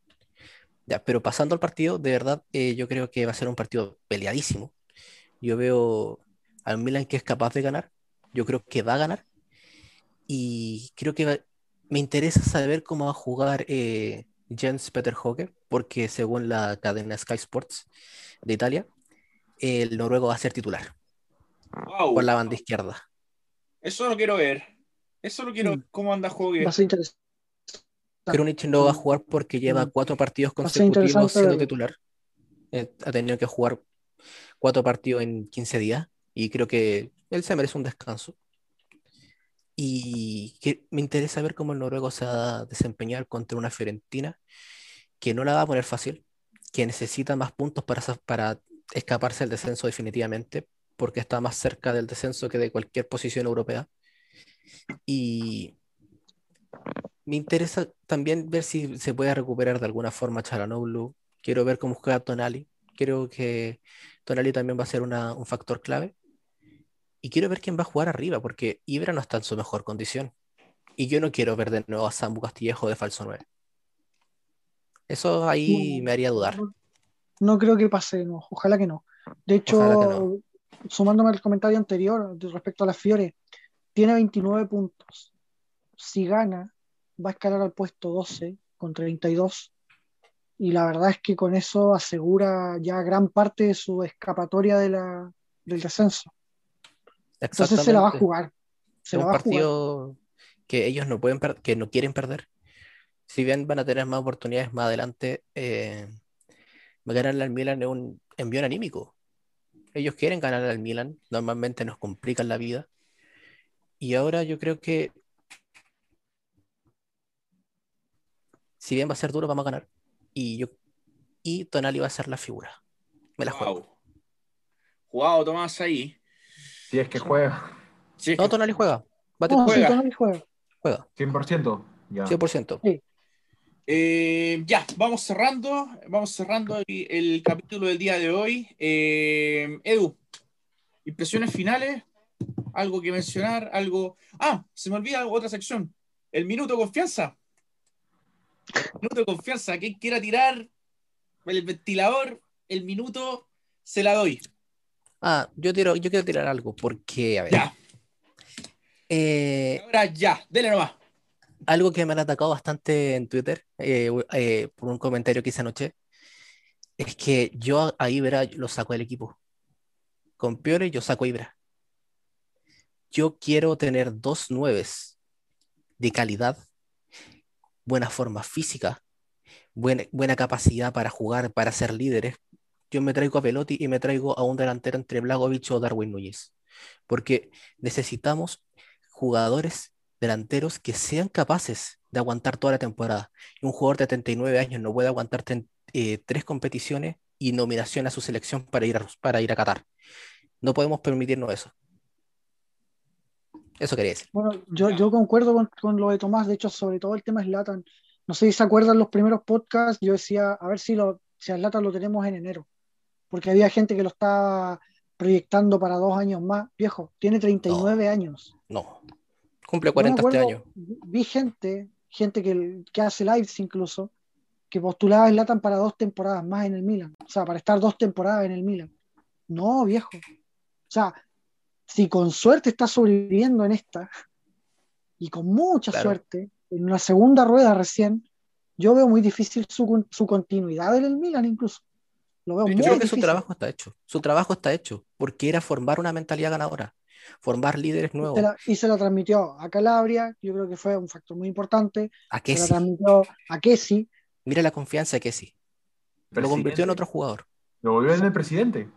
Ya, pero pasando al partido, de verdad, eh, yo creo que va a ser un partido peleadísimo. Yo veo al Milan que es capaz de ganar. Yo creo que va a ganar. Y creo que va- me interesa saber cómo va a jugar eh, Jens Peter Hoge, porque según la cadena Sky Sports de Italia, el noruego va a ser titular Wow. por la banda izquierda. Eso lo quiero ver. Eso lo quiero Mm. ver. ¿Cómo anda Jogue? Va a ser interesante. Krunic no va a jugar porque lleva Mm. cuatro partidos consecutivos siendo titular. Eh, ha tenido que jugar cuatro partidos en 15 días y creo que él se merece un descanso. Y que me interesa ver cómo el noruego se va a desempeñar contra una Fiorentina que no la va a poner fácil, que necesita más puntos para, para escaparse del descenso definitivamente, porque está más cerca del descenso que de cualquier posición europea. Y me interesa también ver si se puede recuperar de alguna forma Chalanoglu. Quiero ver cómo juega Tonali. Creo que Tonali también va a ser una- un factor clave. Y quiero ver quién va a jugar arriba, porque Ibra no está en su mejor condición. Y yo no quiero ver de nuevo a Sambu Castillejo de falso 9. Eso ahí me haría dudar. No, no creo que pase, no, ojalá que no. De hecho, no. sumándome al comentario anterior respecto a las Fiore, tiene 29 puntos. Si gana, va a escalar al puesto 12 con 32. Y la verdad es que con eso asegura ya gran parte de su escapatoria de la, del descenso. Entonces se la va a jugar. Se Es la un va a jugar. partido que ellos no pueden que no quieren perder. Si bien van a tener más oportunidades más adelante, eh, ganarle al Milan es un envío anímico. Ellos quieren ganarle al Milan, normalmente nos complican la vida. Y ahora yo creo que si bien va a ser duro, vamos a ganar. Y yo y Tonali va a ser la figura. Me la juego. Jugado Tomás ahí. Sí, Si es que juega. Sí, es No, que- Tonali juega. Bate- No, sí, juega. Tonali juega. juega. 100%. Ya. 100%. Eh, ya, vamos cerrando, vamos cerrando el, el capítulo del día de hoy. Eh, Edu, impresiones finales, algo que mencionar, algo. Ah, se me olvida otra sección. El minuto de confianza. Minuto de confianza. Quien quiera tirar el ventilador, el minuto, se la doy. Ah, yo, tiro, yo quiero tirar algo porque, a ver, Ya, eh, ahora ya, dele nomás. algo que me han atacado bastante en Twitter eh, eh, por un comentario que hice anoche es que yo a- Ibra lo saco del equipo. Con Piore yo saco a Ibra. Yo quiero tener dos nueves de calidad, buena forma física, buena, capacidad para jugar, para ser líderes. Yo me traigo a Pelotti y me traigo a un delantero entre Blagovic o Darwin Núñez. Porque necesitamos jugadores delanteros que sean capaces de aguantar toda la temporada. Un jugador de 39 años no puede aguantar eh, tres competiciones y nominación a su selección para ir a, para ir a Qatar. No podemos permitirnos eso. Eso quería decir. Bueno, yo, yo concuerdo con, con lo de Tomás, de hecho, sobre todo el tema Slatan. No sé si se acuerdan los primeros podcasts, yo decía, a ver si, lo, si a Zlatan lo tenemos en enero, porque había gente que lo estaba proyectando para dos años más. Viejo, tiene 39 años. No. Cumple Yo me 40 este acuerdo, año. Vi gente, gente que, que hace lives incluso, que postulaba a Zlatan para dos temporadas más en el Milan, o sea, para estar dos temporadas en el Milan. No, viejo. O sea, si con suerte está sobreviviendo en esta, y con mucha Claro. suerte, en una segunda rueda recién, yo veo muy difícil su, con- su continuidad en el Milan incluso. Lo veo Yo muy creo que su trabajo está hecho. Su trabajo está hecho. Porque era formar una mentalidad ganadora. Formar líderes nuevos. Se la- y se lo transmitió a Calabria, yo creo que fue un factor muy importante. ¿A Se qué lo sí? transmitió a Kessi. Mira la confianza que sí. Lo convirtió en Presidente. otro jugador. Lo volvió en el presidente.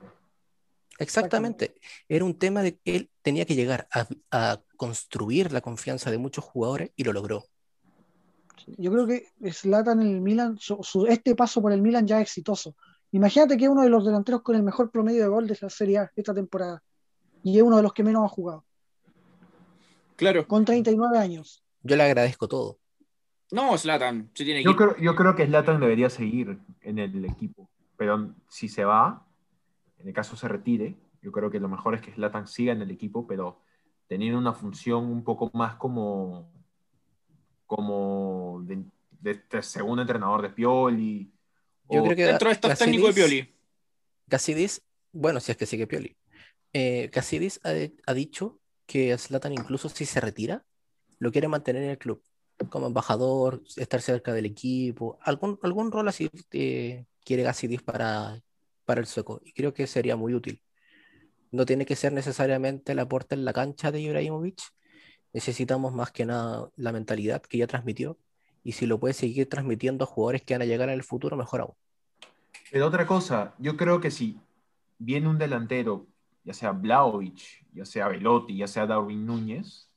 Exactamente. Era un tema de que él tenía que llegar a, a construir la confianza de muchos jugadores y lo logró. Yo creo que Zlatan en el Milan, su- su- este paso por el Milan ya es exitoso. Imagínate que es uno de los delanteros con el mejor promedio de gol de la Serie A esta temporada. Y es uno de los que menos ha jugado. Claro. Con 39 años. Yo le agradezco todo. No, Slatan, se tiene que Yo ir. creo, yo creo que Zlatan debería seguir en el equipo. Pero si se va, en el caso se retire, yo creo que lo mejor es que Zlatan siga en el equipo, pero teniendo una función un poco más como, como de, de este segundo entrenador de Pioli. Yo o- creo que Dentro de estos técnicos de Pioli. Casidis, bueno, si es que sigue Pioli. Eh, Casidis ha, ha dicho que Zlatan incluso si se retira, lo quiere mantener en el club, como embajador, estar cerca del equipo, algún, algún rol así eh, quiere Gasidis para, para el sueco, y creo que sería muy útil. No tiene que ser necesariamente el aporte en la cancha de Ibrahimovic, necesitamos más que nada la mentalidad que ya transmitió, y si lo puede seguir transmitiendo a jugadores que van a llegar en el futuro, mejor aún. Pero otra cosa, yo creo que si viene un delantero, ya sea Blaovic, ya sea Velotti, ya sea Darwin Núñez,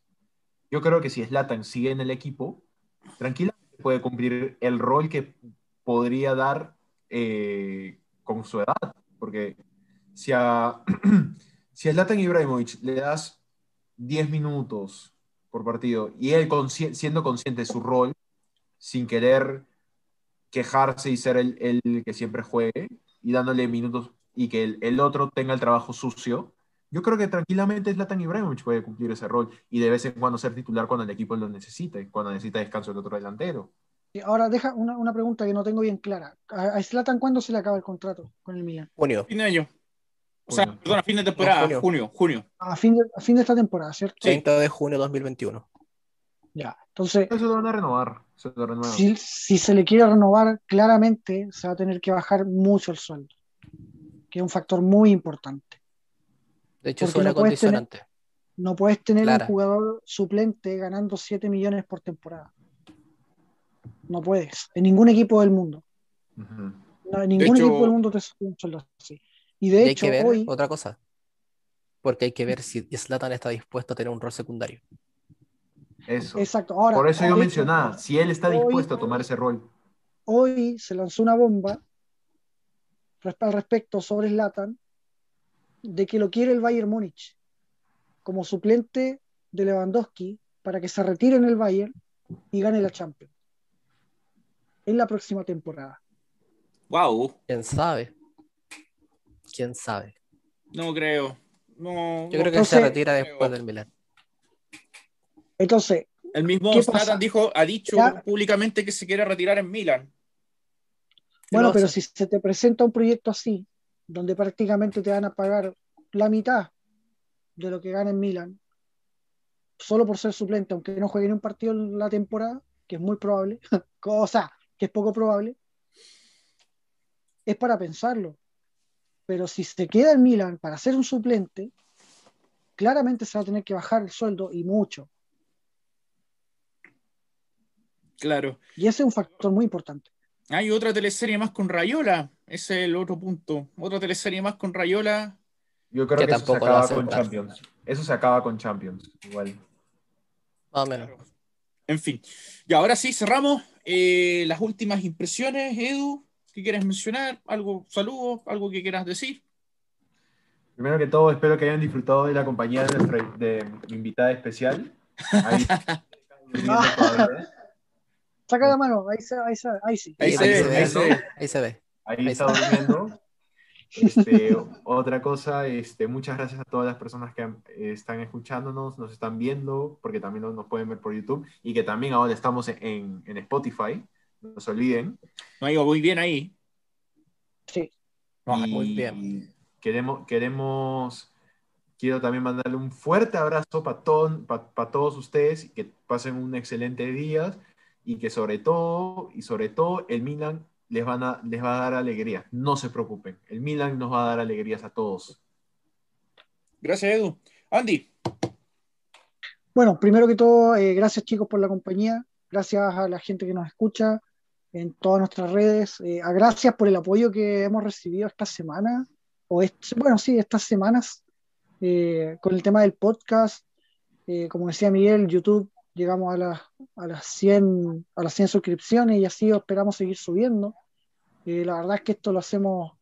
yo creo que si Zlatan sigue en el equipo, tranquilamente puede cumplir el rol que podría dar eh, con su edad. Porque si a, si a Zlatan Ibrahimovic le das 10 minutos por partido y él siendo consciente de su rol, sin querer quejarse y ser el, el que siempre juegue y dándole minutos y que el, el otro tenga el trabajo sucio, yo creo que tranquilamente Zlatan Ibrahimovic puede cumplir ese rol y de vez en cuando ser titular cuando el equipo lo necesite, cuando necesita descanso el otro delantero. Ahora deja una, una pregunta que no tengo bien clara. ¿A, Zlatan cuándo se le acaba el contrato con el Milan? Junio. Fin de año. O sea, perdón, a fin de temporada, junio. junio, junio. A fin de, a fin de esta temporada, ¿cierto? Sí. 30 de junio de 2021. Ya. Entonces, Eso lo van a renovar. Se lo renuevan. si, si se le quiere renovar, claramente se va a tener que bajar mucho el sueldo, que es un factor muy importante. De hecho, es Porque una no puedes tener- condicionante. No puedes tener Clara. un jugador suplente ganando 7 millones por temporada. No puedes. En ningún equipo del mundo. No, en ningún equipo del mundo te sube un sueldo así. Y Y de hay hecho, que ver hoy, otra cosa. Porque hay que ver si Zlatan está dispuesto a tener un rol secundario. Eso. exacto. Ahora, Por eso yo mencionaba, si él está hoy- dispuesto a tomar ese rol. hoy se lanzó una bomba al respecto sobre Zlatan de que lo quiere el Bayern Múnich. como suplente de Lewandowski para que se retire en el Bayern y gane la Champions en la próxima temporada. Wow, ¿Quién sabe? ¿Quién sabe? no creo. No, Yo creo que No se retira después del Milan. Entonces, el mismo. Zlatan dijo, ha dicho Ya. públicamente que se quiere retirar en Milan. bueno, pero si se te presenta un proyecto así, donde prácticamente te van a pagar la mitad de lo que gana en Milan, solo por ser suplente, aunque no juegue ni un partido en la temporada, que es muy probable, o sea, que es poco probable, es para pensarlo. Pero si se queda en Milan para ser un suplente, claramente se va a tener que bajar el sueldo y mucho. Claro. Y ese es un factor muy importante. Hay otra teleserie más con Rayola. Ese es el otro punto. Otra teleserie más con Rayola. Yo creo Que que, eso se acaba con. Champions. Eso se acaba con Champions, igual. Más o menos. En fin. Y ahora sí, cerramos. Eh, las últimas impresiones, Edu. ¿Qué quieres mencionar? ¿Algo, saludos? ¿Algo que quieras decir? Primero que todo, espero que hayan disfrutado de la compañía de nuestra de mi invitada especial. Ahí. Saca la mano, ahí, se- ahí, se- ahí sí. Ahí Sí, se ve, ahí se ve. Ahí se ve. Ahí está durmiendo. Este, otra cosa, este, muchas gracias a todas las personas que eh, están escuchándonos, nos están viendo, porque también nos, pueden ver por YouTube y que también ahora estamos en, en Spotify. No se olviden. No ha ido muy bien ahí. Sí. No, muy bien. Queremos, queremos, quiero también mandarle un fuerte abrazo para todos ustedes y que pasen un excelente día y que sobre todo, y sobre todo, el Milan les, van a, les va a dar alegría. No se preocupen. El Milan nos va a dar alegrías a todos. Gracias, Edu. Andy. Bueno, primero que todo, eh, gracias chicos por la compañía, gracias a la gente que nos escucha en todas nuestras redes, eh, a gracias por el apoyo que hemos recibido esta semana, o est- bueno, sí, estas semanas, eh, con el tema del podcast, eh, como decía Miguel, YouTube, llegamos a, las a, las 100, a las 100 suscripciones y así esperamos seguir subiendo. Eh, la verdad es que esto lo hacemos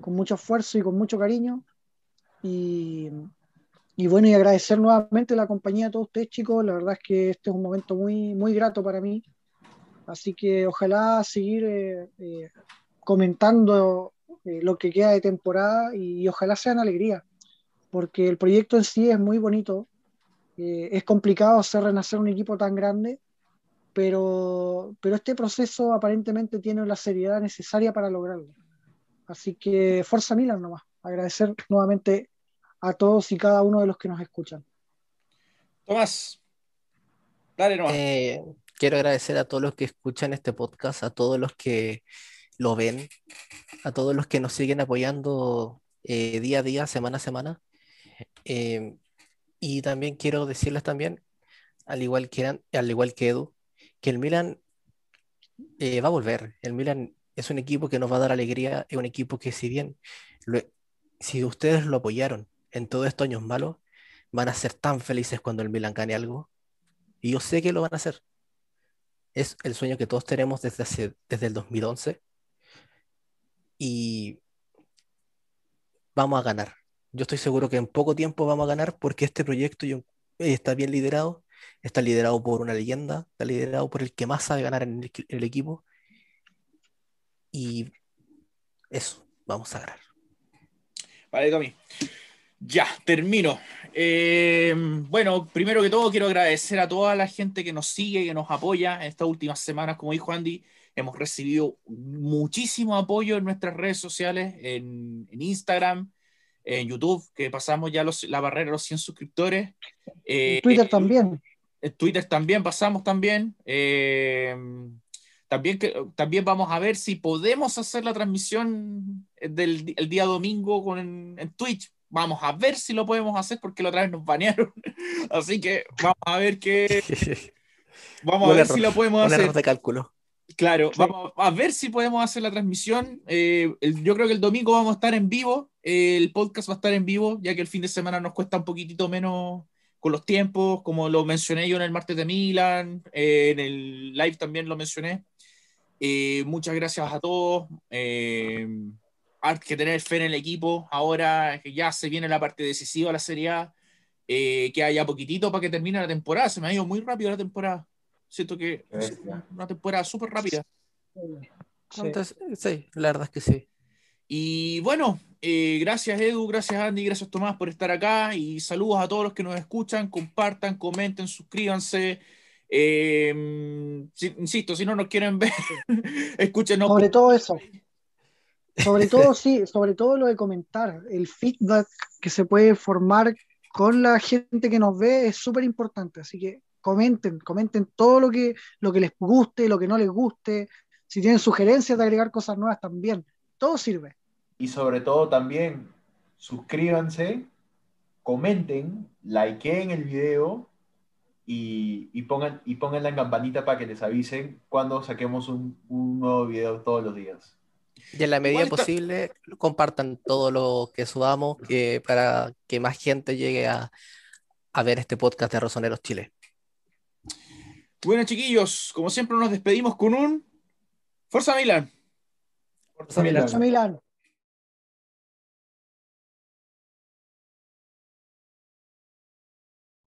con mucho esfuerzo y con mucho cariño. Y, y bueno, y agradecer nuevamente la compañía de todos ustedes, chicos. La verdad es que este es un momento muy, muy grato para mí. Así que ojalá seguir eh, eh, comentando eh, lo que queda de temporada y, y ojalá sean alegría, porque el proyecto en sí es muy bonito. Eh, es complicado hacer renacer un equipo tan grande, pero, pero este proceso aparentemente tiene la seriedad necesaria para lograrlo. Así que Forza Milan nomás. Agradecer nuevamente a todos y cada uno de los que nos escuchan. Tomás. Dale nomás. Eh, quiero agradecer a todos los que escuchan este podcast, a todos los que lo ven, a todos los que nos siguen apoyando eh, día a día, semana a semana. Eh, y también quiero decirles también, al igual que, al igual que Edu, el Milan eh, va a volver. El Milan es un equipo que nos va a dar alegría, es un equipo que si bien, lo- si ustedes lo apoyaron en todos estos años malos, van a ser tan felices cuando el Milan gane algo. Y yo sé que lo van a hacer. Es el sueño que todos tenemos desde, hace- desde el 2011. Y vamos a ganar. Yo estoy seguro que en poco tiempo vamos a ganar porque este proyecto eh, está bien liderado. Está liderado por una leyenda, está liderado por el que más sabe ganar en el, equipo. Y eso, vamos a ganar. Vale, Tommy. Ya, termino. Eh, bueno, primero que todo quiero agradecer a toda la gente que nos sigue, que nos apoya en estas últimas semanas, como dijo Andy, hemos recibido muchísimo apoyo en nuestras redes sociales, en Instagram, en YouTube, que pasamos ya los- la barrera de los 100 suscriptores. Eh, En Twitter también. en Twitter también pasamos también. Eh, también, que, también vamos a ver si podemos hacer la transmisión del el día domingo con, en Twitch. Vamos a ver si lo podemos hacer porque la otra vez nos banearon. Así que vamos a ver qué. Vamos a ver error, si lo podemos Un hacer. error de cálculo. Claro, Sí. vamos a ver si podemos hacer la transmisión. Eh, el- yo creo que el domingo vamos a estar en vivo. El podcast va a estar en vivo, ya que el fin de semana nos cuesta un poquitito menos con los tiempos, como lo mencioné yo en el martes de Milan, eh, en el live también lo mencioné. Eh, muchas gracias a todos. eh, hay que tener fe en el equipo. Ahora que ya se viene la parte decisiva de la Serie A. Eh, que haya poquitito para que termine la temporada. Se me ha ido muy rápido la temporada. Siento que bestia. una temporada súper rápida. Sí. Entonces, sí, la verdad es que sí. Y bueno, eh, gracias Edu, gracias Andy, gracias Tomás por estar acá y saludos a todos los que nos escuchan, compartan, comenten, suscríbanse. Eh, si- insisto, si no nos quieren ver, escúchenos. Sobre todo eso. Sobre todo, sí, sobre todo lo de comentar. El feedback que se puede formar con la gente que nos ve es súper importante. Así que comenten, comenten todo lo que, lo que les guste, lo que no les guste. Si tienen sugerencias de agregar cosas nuevas también. Todo sirve. Y sobre todo también, suscríbanse, comenten, likeen el video y, y pongan, y pongan la campanita para que les avisen cuando saquemos un, un nuevo video todos los días. Y en la medida posible, compartan todo lo que subamos que, para que más gente llegue a, a ver este podcast de Rosoneros Chile. Bueno, chiquillos, como siempre nos despedimos con un Forza Milan. Forza Milán. Forza Milán.